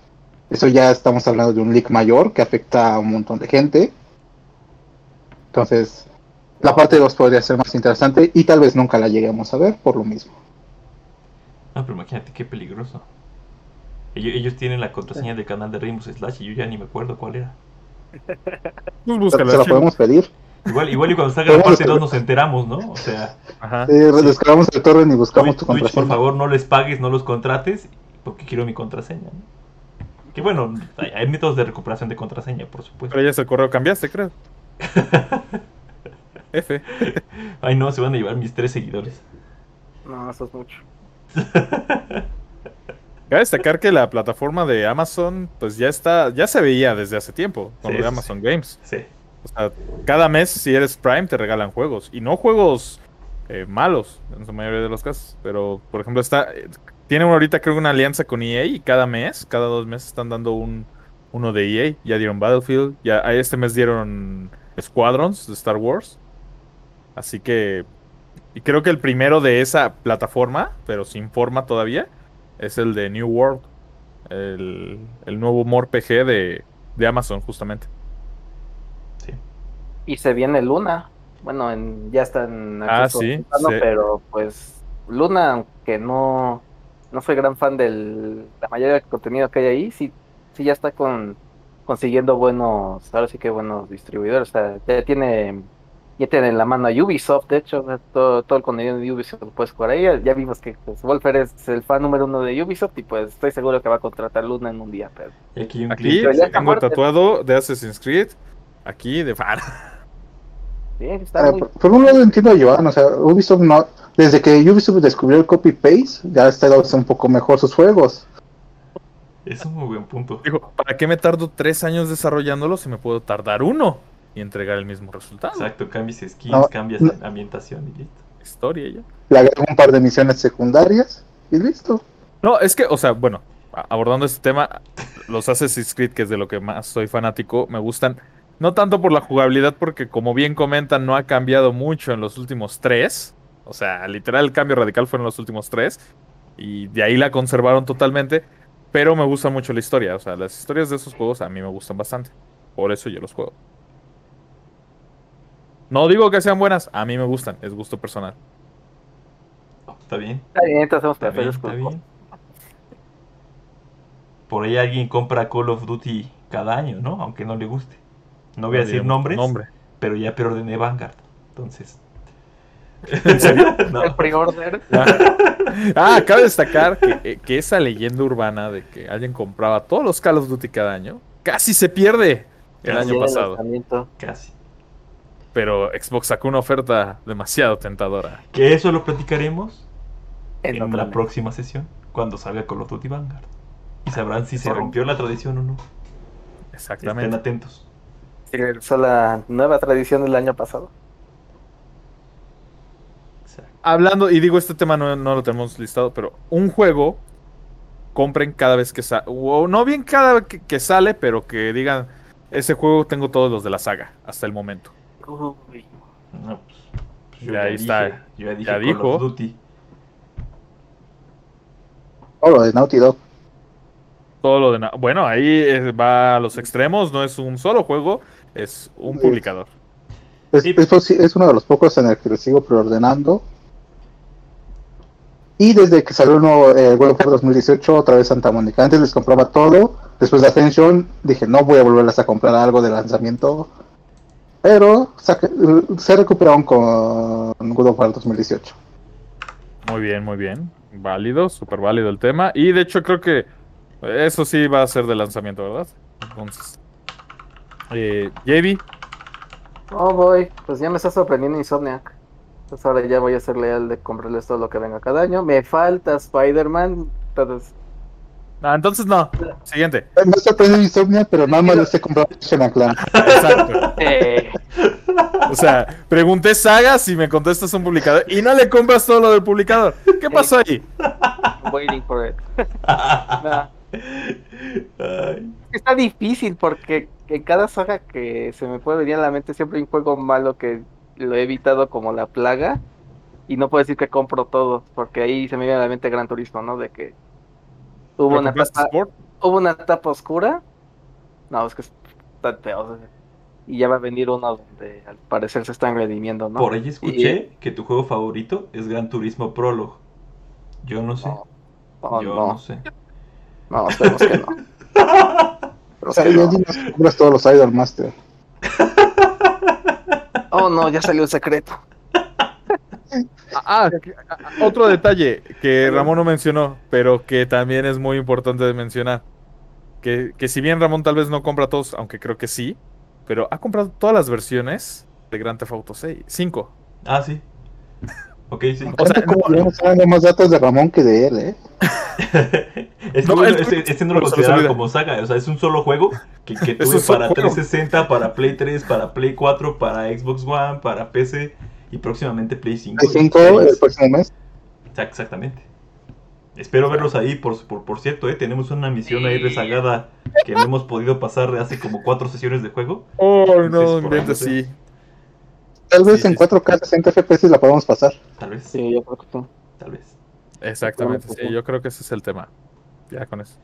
eso ya estamos hablando de un leak mayor que afecta a un montón de gente. Entonces, la parte 2 podría ser más interesante y tal vez nunca la lleguemos a ver por lo mismo. No, pero imagínate qué peligroso. Ellos, tienen la contraseña del canal de Rainbow Slash y yo ya ni me acuerdo cuál era. [laughs] Pues ¿Se la podemos pedir? Igual, igual y cuando salga la parte 2 nos enteramos, ¿no? O sea... Ajá. Descargamos el torrent y buscamos tu contraseña. por favor, no les pagues, no los contrates, porque quiero mi contraseña, ¿no? Que bueno, hay, métodos de recuperación de contraseña, por supuesto. Pero ya es el correo cambiaste, creo. [laughs] F. Ay, no, se van a llevar mis tres seguidores. No, eso es mucho. [laughs] Cabe destacar que la plataforma de Amazon, pues ya está, ya se veía desde hace tiempo, con lo de Amazon Games. Sí. O sea, cada mes, si eres Prime, te regalan juegos. Y no juegos eh, malos, en su mayoría de los casos. Pero, por ejemplo, está tienen ahorita creo una alianza con EA y cada mes, cada dos meses están dando un uno de EA. Ya dieron Battlefield, ya este mes dieron Squadrons de Star Wars. Así que y creo que el primero de esa plataforma, pero sin forma todavía, es el de New World, el, el nuevo MORPG de, de Amazon justamente. Sí. Y se viene Luna. Bueno, en, ya está en ah, sí, pero pues Luna, aunque no no soy gran fan de la mayoría del contenido que hay ahí, sí, sí ya está con consiguiendo buenos, ahora sí que buenos distribuidores, o sea, ya tiene ya tiene en la mano a Ubisoft, de hecho, todo, todo el contenido de Ubisoft lo puedes jugar ahí, ya vimos que pues, Wolfer es el fan número uno de Ubisoft y pues estoy seguro que va a contratar Luna en un día, pero... Aquí, un aquí tengo tatuado de Assassin's Creed, aquí de fan. está eh, por, un lado entiendo a Joan, o sea, Ubisoft no, desde que Ubisoft descubrió el copy-paste, ya está un poco mejor sus juegos. Es un muy buen punto. Dijo, ¿para qué me tardo tres años desarrollándolo si me puedo tardar uno y entregar el mismo resultado? Exacto, cambias skins, cambias ambientación y listo. Historia ya. Le agrego un par de misiones secundarias y listo. No, es que, o sea, bueno, abordando este tema, los Assassin's Creed, que es de lo que más soy fanático, me gustan. No tanto por la jugabilidad, porque como bien comentan, no ha cambiado mucho en los últimos tres. O sea, literal el cambio radical fueron los últimos tres. Y de ahí la conservaron totalmente. Pero me gusta mucho la historia. O sea, las historias de esos juegos a mí me gustan bastante. Por eso yo los juego. No digo que sean buenas, a mí me gustan, es gusto personal. está bien. Está bien, entonces hacemos Está bien, papeles está bien. Por ahí alguien compra Call of Duty cada año, ¿no? Aunque no le guste. No voy a No decir nombres, Nombre. pero ya preordené Vanguard. Entonces. ¿En serio? [laughs] No. El pre-order. [laughs] Ah, cabe destacar que, eh, que esa leyenda urbana de que alguien compraba todos los Call of Duty cada año casi se pierde el Casi. año pasado. Casi. Pero Xbox sacó una oferta demasiado tentadora. Que eso lo platicaremos En la próxima sesión, cuando salga Call of Duty Vanguard. Y sabrán si se rompió la tradición o no. Estén Exactamente. atentos. Y regresó la nueva tradición del año pasado. Exacto. Hablando, y digo, este tema no, no lo tenemos listado, pero un juego compren cada vez que sale, o no bien cada vez que, que sale, pero que digan, ese juego tengo todos los de la saga hasta el momento. No, pues, pues yo Ya está. dije, yo ya dije Ya Call dijo. of Duty. Oh, lo de Naughty Dog. Todo lo de... na- Bueno, ahí va a los extremos, no es un solo juego, es un Sí. publicador. Es, Sí. es uno de los pocos en el que lo sigo preordenando. Y desde que salió el nuevo eh, World of War 2018, otra vez Santa Mónica. Antes les compraba todo. Después de Ascension, dije, no voy a volverlas a comprar algo de lanzamiento. Pero saque- se recuperaron con God of War 2018. Muy bien, muy bien. Válido, súper válido el tema. Y de hecho creo que eso sí va a ser de lanzamiento, ¿verdad? Entonces... Eh, JB, Oh, voy. Pues ya me está sorprendiendo Insomniac. Pues ahora ya voy a ser leal de comprarles todo lo que venga cada año. Me falta Spider-Man. Entonces, Ah, entonces no. Siguiente. Me sorprendió Insomnia, pero nada más comprado Ratchet Clan. Exacto. eh, O sea, pregunté sagas y me contestas un publicador y no le compras todo lo del publicador. ¿Qué pasó ahí? waiting for it. Está difícil porque en cada saga que se me puede venir a la mente siempre hay un juego malo que lo he evitado como la plaga. Y no puedo decir que compro todo, porque ahí se me viene a la mente Gran Turismo, ¿no? De que hubo ¿Lo una etapa, Sport? hubo una etapa oscura. No, es que está feo. o sea, Y ya va a venir uno donde al parecer se están redimiendo, ¿no? Por ahí escuché que tu juego favorito es Gran Turismo Prologue. Yo no sé. No, no, Yo no, no sé. no, esperemos que no. O sea, ya dinos que compras todos los Idol Master. Oh, no, ya salió el secreto. Ah, [laughs] que- ah, ah, otro detalle que Ramón no mencionó, pero que también es muy importante de mencionar. Que, que si bien Ramón tal vez no compra todos, aunque creo que sí, pero ha comprado todas las versiones de Grand Theft Auto 6, 5. Ah, sí. [laughs] Ok, sí. O sea, como no- más datos de Ramón que de él, ¿eh? [laughs] es que No, el- este, este no lo olvida. como saga. O sea, es un solo juego que, que Es tuve para juego. 360, para Play 3, para Play 4, para Xbox One, para PC y próximamente Play 5. Hay y 5 Series. el próximo mes. Exact- Exactamente. Espero verlos ahí, por, por, por cierto, ¿eh? tenemos una misión ahí rezagada que no hemos podido pasar de hace como cuatro sesiones de juego. [laughs] Oh, Entonces, no, ahí, sí. Tal vez Sí, en sí, 4K 60 FPS la podemos pasar. Tal vez, Sí, yo creo que sí. tal vez. Exactamente, sí, yo creo que ese es el tema. Ya con eso.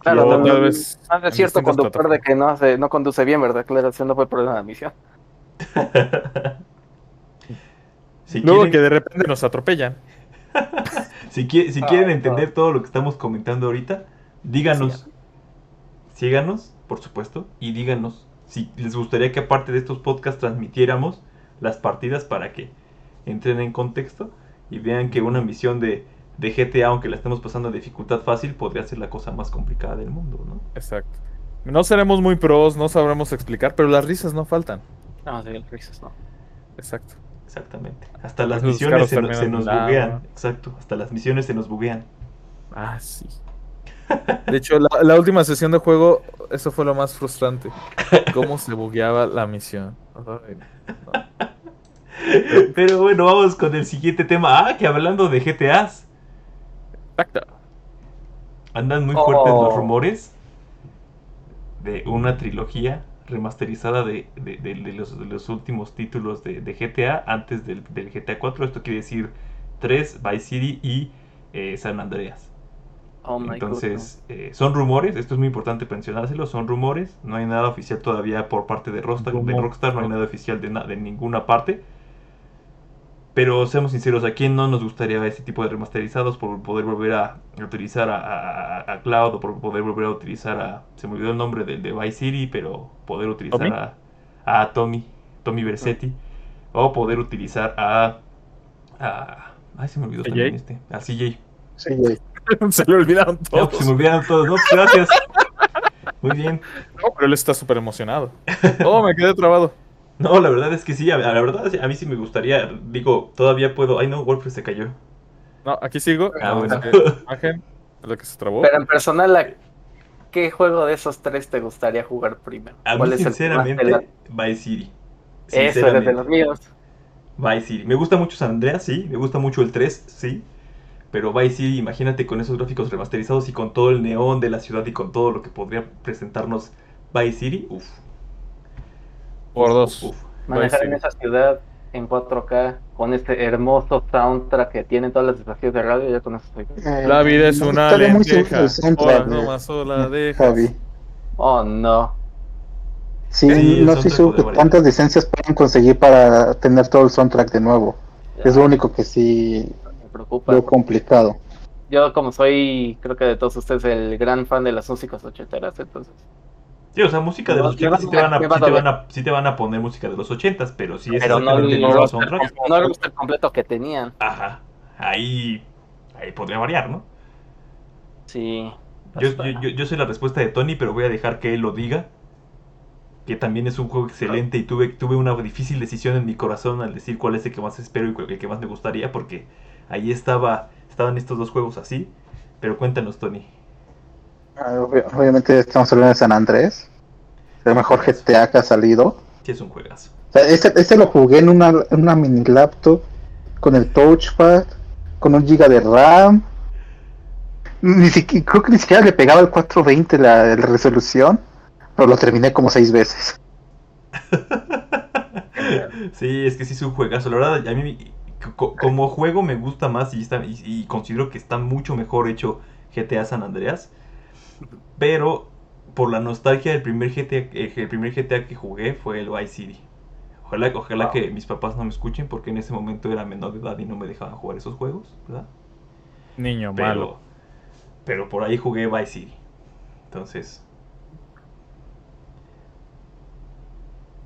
Claro, Yo- no, tal vez no es cierto conductor de que no, hace, no conduce bien, ¿verdad? Claro, ese no fue el problema de la misión. [laughs] si Luego quieren, que de repente nos atropellan. [laughs] si, qui- si quieren Ah, entender todo lo que estamos comentando ahorita, díganos. Síganos, por supuesto, y díganos si les gustaría que aparte de estos podcasts transmitiéramos las partidas para que entren en contexto y vean que una misión de, de GTA, aunque la estemos pasando a dificultad fácil, podría ser la cosa más complicada del mundo, ¿no? Exacto. No seremos muy pros, no sabremos explicar, pero las risas no faltan. No, sí, risas no. Exacto. Exactamente. Hasta las Esos misiones se, no- se terminan nos buguean. Exacto. Hasta las misiones se nos buguean. Ah, sí. [laughs] De hecho, la, la última sesión de juego, eso fue lo más frustrante. Cómo se bugueaba la misión. Ay, no. Pero bueno, vamos con el siguiente tema. Ah, que hablando de GTAs, Exacto. andan muy fuertes Oh. los rumores de una trilogía remasterizada de, de- de- de los, de los últimos títulos de, de GTA antes del, del GTA 4. Esto quiere decir 3, Vice City y eh, San Andreas. Oh my Entonces, eh, son rumores, esto es muy importante mencionárselo, son rumores, no hay nada oficial todavía por parte de Rockstar. Rockstar no hay nada oficial de, na- de ninguna parte. Pero seamos sinceros, ¿a quién no nos gustaría ese tipo de remasterizados por poder volver a utilizar a, Cloud o por poder volver a utilizar a... Se me olvidó el nombre de, de Vice City, pero poder utilizar a, a Tommy, Tommy Versetti. O poder utilizar a... a ay, se me olvidó también este. A CJ. [laughs] se le olvidaron todos. se me olvidaron todos, ¿no? Gracias. Muy bien. No, pero él está súper emocionado. Oh, me quedé trabado. No, la verdad es que sí, la verdad a mí sí me gustaría, digo, todavía puedo, ay no, Wolfred se cayó. No, aquí sigo. Ah, bueno. Imagen, lo que se trabó. Pero en personal, ¿qué juego de esos tres te gustaría jugar primero? A mí, sinceramente, la... Vice City. Eso es de los míos. Vice City. Me gusta mucho San Andreas, sí. Me gusta mucho el 3, sí. Pero Vice City, imagínate con esos gráficos remasterizados y con todo el neón de la ciudad y con todo lo que podría presentarnos Vice City. Uf, por dos. Manejar en esa ciudad en 4K con este hermoso soundtrack que tienen todas las estaciones de radio, ya con eso estoy. Eh, la vida es una lenteja. no más sola Javi. Oh, no. Sí, no sé cuántas licencias pueden conseguir para tener todo el soundtrack de nuevo. Es lo único que sí me preocupa. Lo complicado. Yo como soy, creo que de todos ustedes, el gran fan de las músicas ochenteras, entonces Sí, o sea, música de los 80 sí te, van a, sí, te van a, sí te van a poner música de los 80 pero sí es pero no, el no, soundtrack. No el completo que tenían. Ajá, ahí, ahí podría variar, ¿no? Sí. Yo, yo, yo, soy la respuesta de Tony, pero voy a dejar que él lo diga. Que también es un juego excelente y tuve, tuve una difícil decisión en mi corazón al decir cuál es el que más espero y el que más me gustaría, porque ahí estaba, estaban estos dos juegos así. Pero cuéntanos, Tony. Ah, obviamente estamos hablando de San Andrés. El mejor GTA que ha salido. Sí, es un juegazo. este, este, lo jugué en una, en una mini laptop con el touchpad, con un giga de RAM. Ni siquiera, creo que ni siquiera le pegaba el 420 la, resolución, pero lo terminé como seis veces. [laughs] sí, es que sí es un juegazo. La verdad, a mí como juego me gusta más y, está, y considero que está mucho mejor hecho GTA San Andreas pero por la nostalgia del primer GTA, eh, el primer GTA que jugué fue el Vice City. Ojalá, ojalá que mis papás no me escuchen porque en ese momento era menor de edad y no me dejaban jugar esos juegos, ¿verdad? Niño pero, malo. Pero por ahí jugué Vice City. Entonces.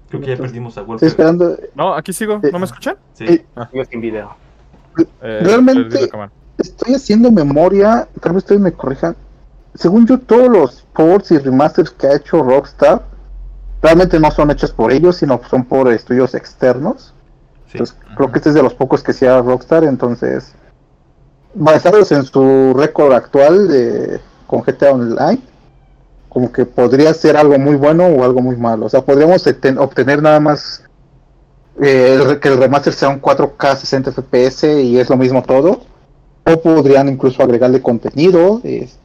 Creo que ya perdimos a Wolf. esperando. No, aquí sigo. ¿No me escuchan? Sí. Eh, ah. Sigo sin video. Eh, Realmente estoy haciendo memoria. Tal vez ustedes me corrijan según yo, todos los ports y remasters que ha hecho Rockstar realmente no son hechos por ellos, sino son por estudios externos. Entonces, creo que este es de los pocos que sea Rockstar. Entonces, basados en su récord actual de, con GTA Online, como que podría ser algo muy bueno o algo muy malo. O sea, podríamos obtener nada más eh, que el remaster sea un 4K 60 FPS y es lo mismo todo. O podrían incluso agregarle contenido. Este,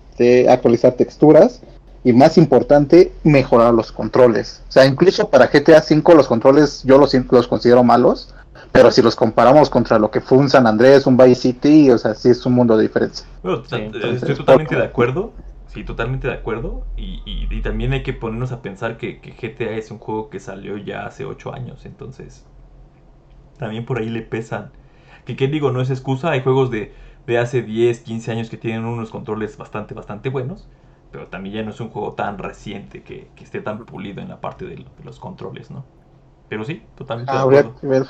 actualizar texturas y más importante, mejorar los controles. O sea, incluso para GTA V los controles yo los, los considero malos, pero si los comparamos contra lo que fue un San Andrés, un Vice City, o sea, sí es un mundo de diferencia. estoy totalmente de acuerdo, sí, totalmente de acuerdo, y, y, también hay que ponernos a pensar que, que, GTA es un juego que salió ya hace 8 años, entonces también por ahí le pesan. Que qué digo, no es excusa, hay juegos de de hace 10, 15 años que tienen unos controles bastante, bastante buenos, pero también ya no es un juego tan reciente que, esté tan pulido en la parte de, los controles, ¿no? Pero sí, totalmente. Ah, habría que ver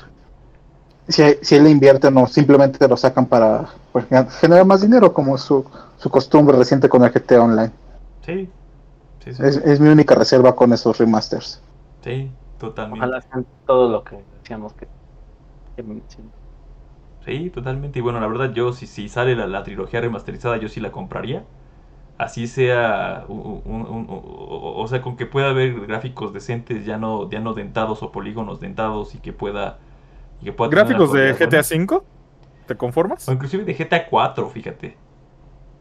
si, si él invierte o no, simplemente lo sacan para pues, generar más dinero, como su, su costumbre reciente con el GT Online. Sí, sí, sí. Es, mi única reserva con esos remasters. Sí, totalmente. Ojalá sean todo lo que decíamos que, que Sí, totalmente. Y bueno, la verdad, yo si, si sale la, trilogía remasterizada, yo sí la compraría. Así sea, o sea, con que pueda haber gráficos decentes, ya no, ya no dentados o polígonos dentados y que pueda... que pueda ¿Gráficos de GTA V? ¿Te conformas? O inclusive de GTA 4, fíjate.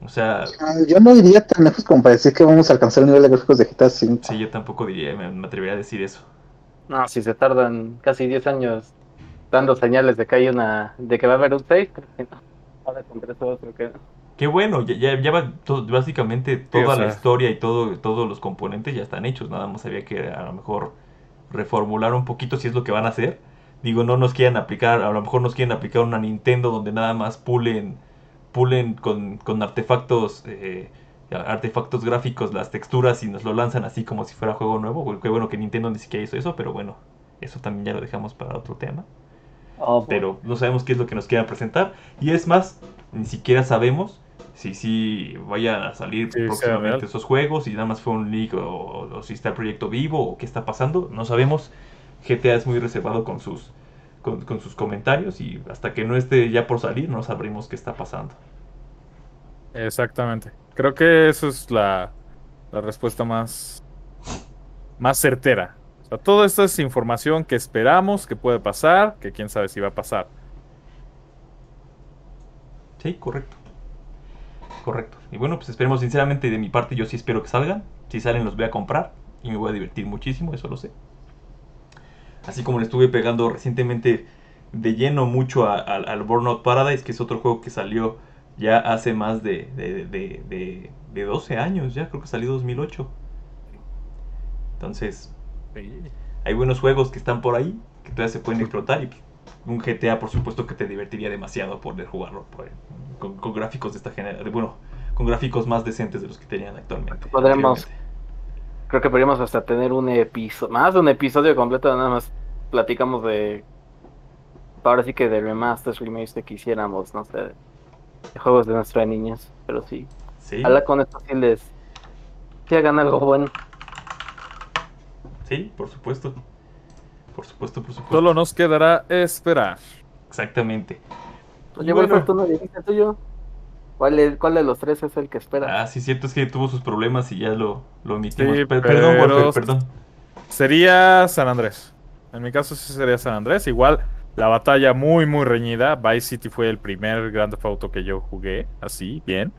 O sea... Ah, yo no diría tan lejos como para decir que vamos a alcanzar el nivel de gráficos de GTA V. Sí, yo tampoco diría, me, me atrevería a decir eso. No, si se tardan casi 10 años dando señales de que hay una, de que va a haber un 6, Ahora Qué bueno, ya, ya va básicamente toda la historia y todo, todos los componentes ya están hechos, nada más había que a lo mejor reformular un poquito si es lo que van a hacer, digo, no nos quieran aplicar, a lo mejor nos quieren aplicar una Nintendo donde nada más pulen, pulen con, con artefactos, eh, artefactos gráficos las texturas y nos lo lanzan así como si fuera juego nuevo. Qué bueno que Nintendo ni siquiera hizo eso, pero bueno, eso también ya lo dejamos para otro tema. Oh, pero no sabemos qué es lo que nos quieran presentar. Y es más, ni siquiera sabemos si sí vayan a salir próximamente esos juegos, si nada más fue un leak o, si está el proyecto vivo o qué está pasando. No sabemos. GTA es muy reservado con sus, con, sus comentarios y hasta que no esté ya por salir no sabremos qué está pasando. Exactamente. Creo que eso es la, la respuesta más, más certera. Todo esto es información que esperamos que puede pasar, que quién sabe si va a pasar. Sí, correcto. Correcto. Y bueno, pues esperemos sinceramente de mi parte, yo sí espero que salgan. Si salen los voy a comprar y me voy a divertir muchísimo, eso lo sé. Así como le estuve pegando recientemente de lleno mucho al Burnout Paradise, que es otro juego que salió ya hace más de, de, de, de 12 años, ya creo que salió 2008. Entonces, hay buenos juegos que están por ahí, que todavía se pueden explotar y un GTA por supuesto que te divertiría demasiado poder jugarlo con, gráficos de esta generación, bueno, con gráficos más decentes de los que tenían actualmente. Podremos, creo que podríamos hasta tener un episodio, más de un episodio completo, nada más platicamos de, ahora sí que de remasters, remakes que quisiéramos, no sé, de juegos de nuestras niñas, pero sí. Sí. con esto sí les, que hagan algo bueno. Sí, por supuesto. Por supuesto, por supuesto. Solo nos quedará esperar. Exactamente. Oye, bueno. tú no dijiste tuyo. ¿Cuál, ¿Cuál de los tres es el que espera? Ah, sí, cierto, es que tuvo sus problemas y ya lo, lo omitimos. perdón, perdón. Sería San Andrés. En mi caso sí sería San Andrés. Igual, la batalla muy, muy reñida. Vice City fue el primer Grand Theft Auto que yo jugué, así, bien.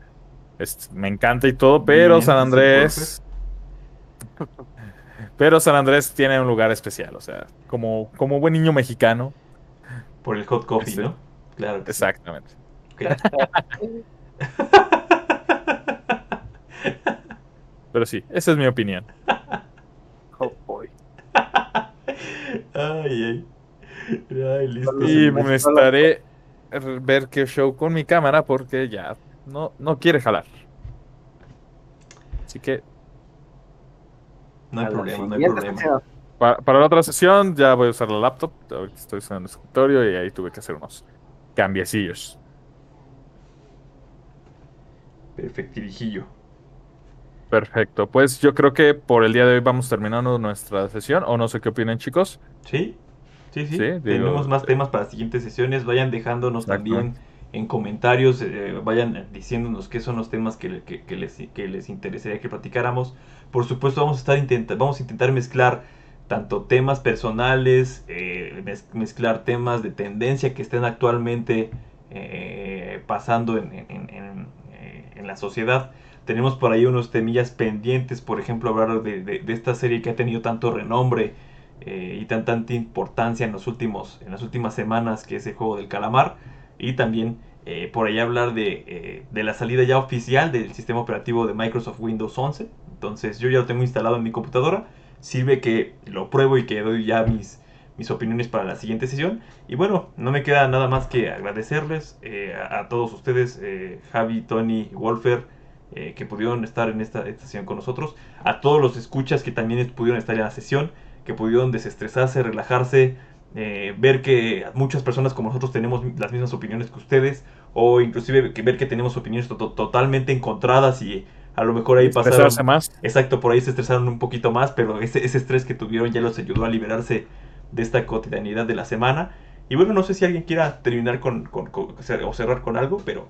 me encanta y todo, pero San Andrés... Pero San Andrés tiene un lugar especial, o sea, como, como buen niño mexicano. Por el hot coffee, ¿no? Claro. Exactamente. [laughs] Pero sí, esa es mi opinión. Oh boy. Ay, ay. ay listo. Y me estaré ver qué show con mi cámara porque ya no, no quiere jalar. Así que no hay problema, no hay problema. Para, la otra sesión ya voy a usar la laptop. Ahorita estoy usando el escritorio y ahí tuve que hacer unos cambiecillos. Perfectirijillo. Perfecto. Pues yo creo que por el día de hoy vamos terminando nuestra sesión. O no sé qué opinan, chicos. Sí, sí, sí. Tenemos más temas para siguientes sesiones. Vayan dejándonos también en comentarios, eh, vayan diciéndonos qué son los temas que, les, que les interesaría que platicáramos. Por supuesto, vamos a, estar vamos a intentar mezclar tanto temas personales, eh, mezclar temas de tendencia que estén actualmente eh, pasando en, la sociedad. Tenemos por ahí unos temillas pendientes, por ejemplo, hablar de, esta serie que ha tenido tanto renombre y tan, tanta importancia en, los últimos, en las últimas semanas, que es el juego del calamar y también eh, por ahí hablar eh, de, la salida ya oficial del sistema operativo de Microsoft Windows 11. Entonces yo ya lo tengo instalado en mi computadora. Sirve que lo pruebo y que doy ya mis, mis opiniones para la siguiente sesión. Y bueno, no me queda nada más que agradecerles eh, a, todos ustedes, Javi, Tony, Wolfer, que pudieron estar en esta, esta, sesión con nosotros. A todos los escuchas que también pudieron estar en la sesión, que pudieron desestresarse, relajarse, eh, ver que muchas personas como nosotros tenemos las mismas opiniones que ustedes, o inclusive que ver que tenemos opiniones totalmente encontradas y a lo mejor ahí pasaron... más. Exacto, por ahí se estresaron un poquito más, pero ese, ese estrés que tuvieron ya los ayudó a liberarse de esta cotidianidad de la semana. Y bueno, no sé si alguien quiera terminar con, o cerrar con algo, pero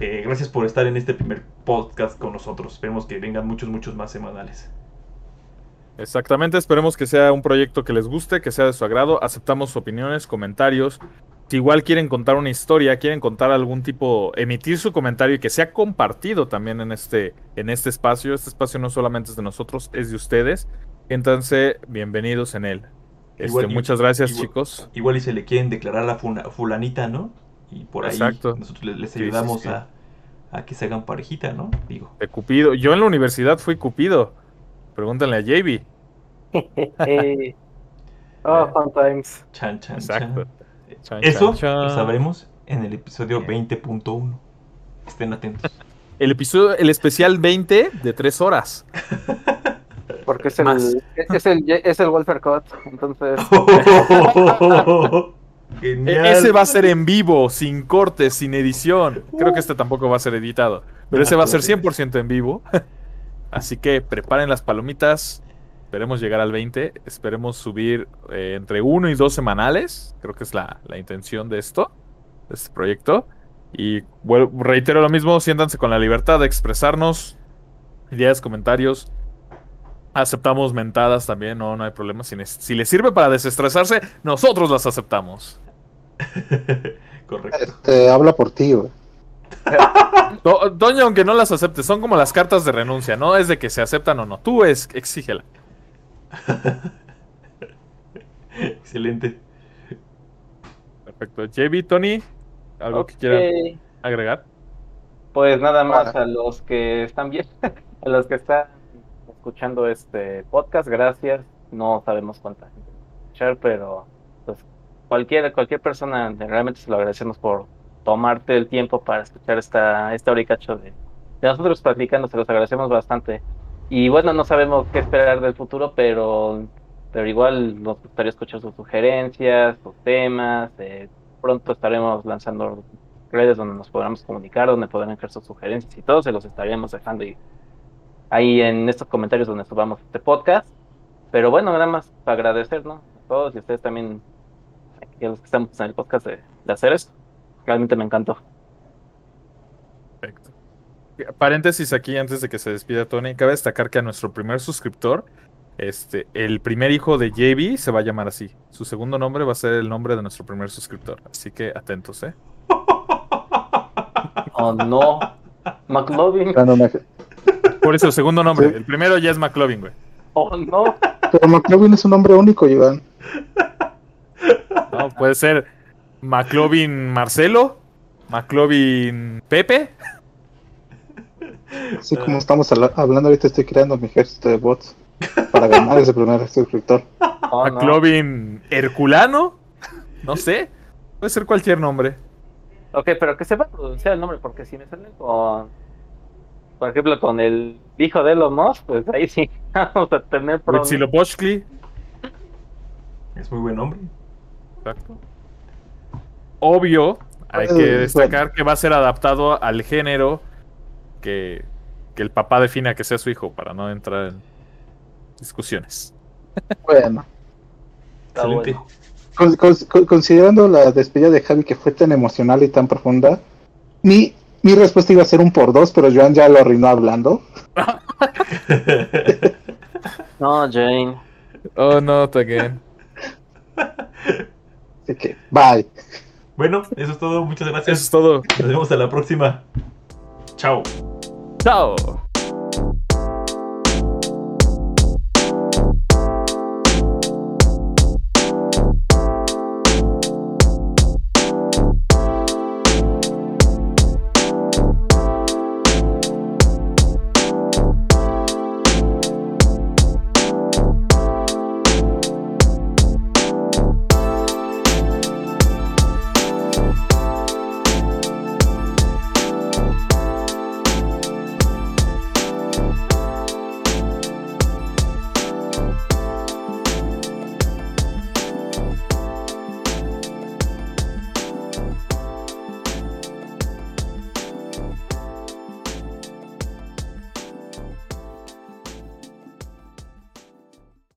eh, gracias por estar en este primer podcast con nosotros. Esperemos que vengan muchos, muchos más semanales. Exactamente, esperemos que sea un proyecto que les guste, que sea de su agrado. Aceptamos opiniones, comentarios. Si igual quieren contar una historia, quieren contar algún tipo, emitir su comentario y que sea compartido también en este, en este espacio. Este espacio no solamente es de nosotros, es de ustedes. Entonces, bienvenidos en él. Este, muchas gracias, chicos. Igual y se le quieren declarar a fulanita, ¿no? Y por ahí nosotros les ayudamos A, a, que se hagan parejita, ¿no? Digo. De Cupido. Yo en la universidad fui Cupido. Pregúntale a JB. [laughs] Oh, sometimes. Chan, chan, Exacto. chan. Chan, Eso chan, chan. lo sabremos en el episodio 20.1. Estén atentos. [laughs] El episodio, el especial 20 de 3 horas. [laughs] Porque es el, Más. es el, es el Wolfer Cut. Entonces, Genial. E- Ese va a ser en vivo, sin cortes, sin edición. Creo que este tampoco va a ser editado. Pero ese va a ser 100% en vivo. Así que preparen las palomitas. Esperemos llegar al 20. Esperemos subir eh, entre uno y dos semanales. Creo que es la, la intención de esto, de este proyecto. Y reitero lo mismo, siéntanse con la libertad de expresarnos. Ideas, comentarios. Aceptamos mentadas también, no, no hay problema. Si les sirve para desestresarse, nosotros las aceptamos. [laughs] Correcto. Este, habla por ti, güey. [laughs] Do- Doña, aunque no las aceptes, son como las cartas de renuncia, no es de que se aceptan o no. Tú es, exígela. [laughs] Excelente. Perfecto. JB, Tony, ¿algo que quieran agregar? Pues nada más Hola. a los que están bien, [laughs] a los que están escuchando este podcast, gracias. No sabemos cuánta gente va a escuchar, pero pues cualquier, cualquier persona realmente se lo agradecemos por tomarte el tiempo para escuchar esta, esta hora y cacho de, de nosotros platicando, se los agradecemos bastante. Y bueno, no sabemos qué esperar del futuro, pero, pero igual nos gustaría escuchar sus sugerencias, sus temas. eh, pronto estaremos lanzando redes donde nos podamos comunicar, donde podrán dejar sus sugerencias y todo, se los estaríamos dejando ahí, ahí en estos comentarios donde subamos este podcast. Pero bueno, nada más para agradecer, ¿no? A todos y a ustedes también, a los que estamos en el podcast de, de hacer esto. Realmente me encantó. Perfecto. Paréntesis aquí antes de que se despida Tony, cabe destacar que a nuestro primer suscriptor, este, el primer hijo de JB se va a llamar así. Su segundo nombre va a ser el nombre de nuestro primer suscriptor. Así que atentos, ¿eh? [laughs] Oh no, McLovin. Por eso, segundo nombre. Sí. El primero ya es McLovin, güey. Oh no. Pero McLovin es un nombre único, Iván. No, puede ser McLovin Marcelo, McLovin Pepe. Así como estamos habla- hablando ahorita, estoy creando mi ejército de bots para ganar ese primer suscriptor. Oh, no. McLovin Herculano. No sé. Puede ser cualquier nombre. Ok, pero que sepa pronunciar el nombre, porque si me sale con, por ejemplo, con el hijo de Elon Musk, pues ahí sí [laughs] vamos a tener problemas. Es muy buen nombre. Exacto. Obvio, hay que destacar que va a ser adaptado al género que, que el papá defina que sea su hijo, para no entrar en discusiones. Bueno, Está bueno. con- con- con- considerando la despedida de Javi que fue tan emocional y tan profunda, mi, mi respuesta iba a ser un por dos, pero Joan ya lo arruinó hablando. [laughs] No, Jane. Oh, no, again. Así que, bye. Bueno, eso es todo. Muchas gracias. Eso es todo. Nos vemos a la próxima. Chao. Chao.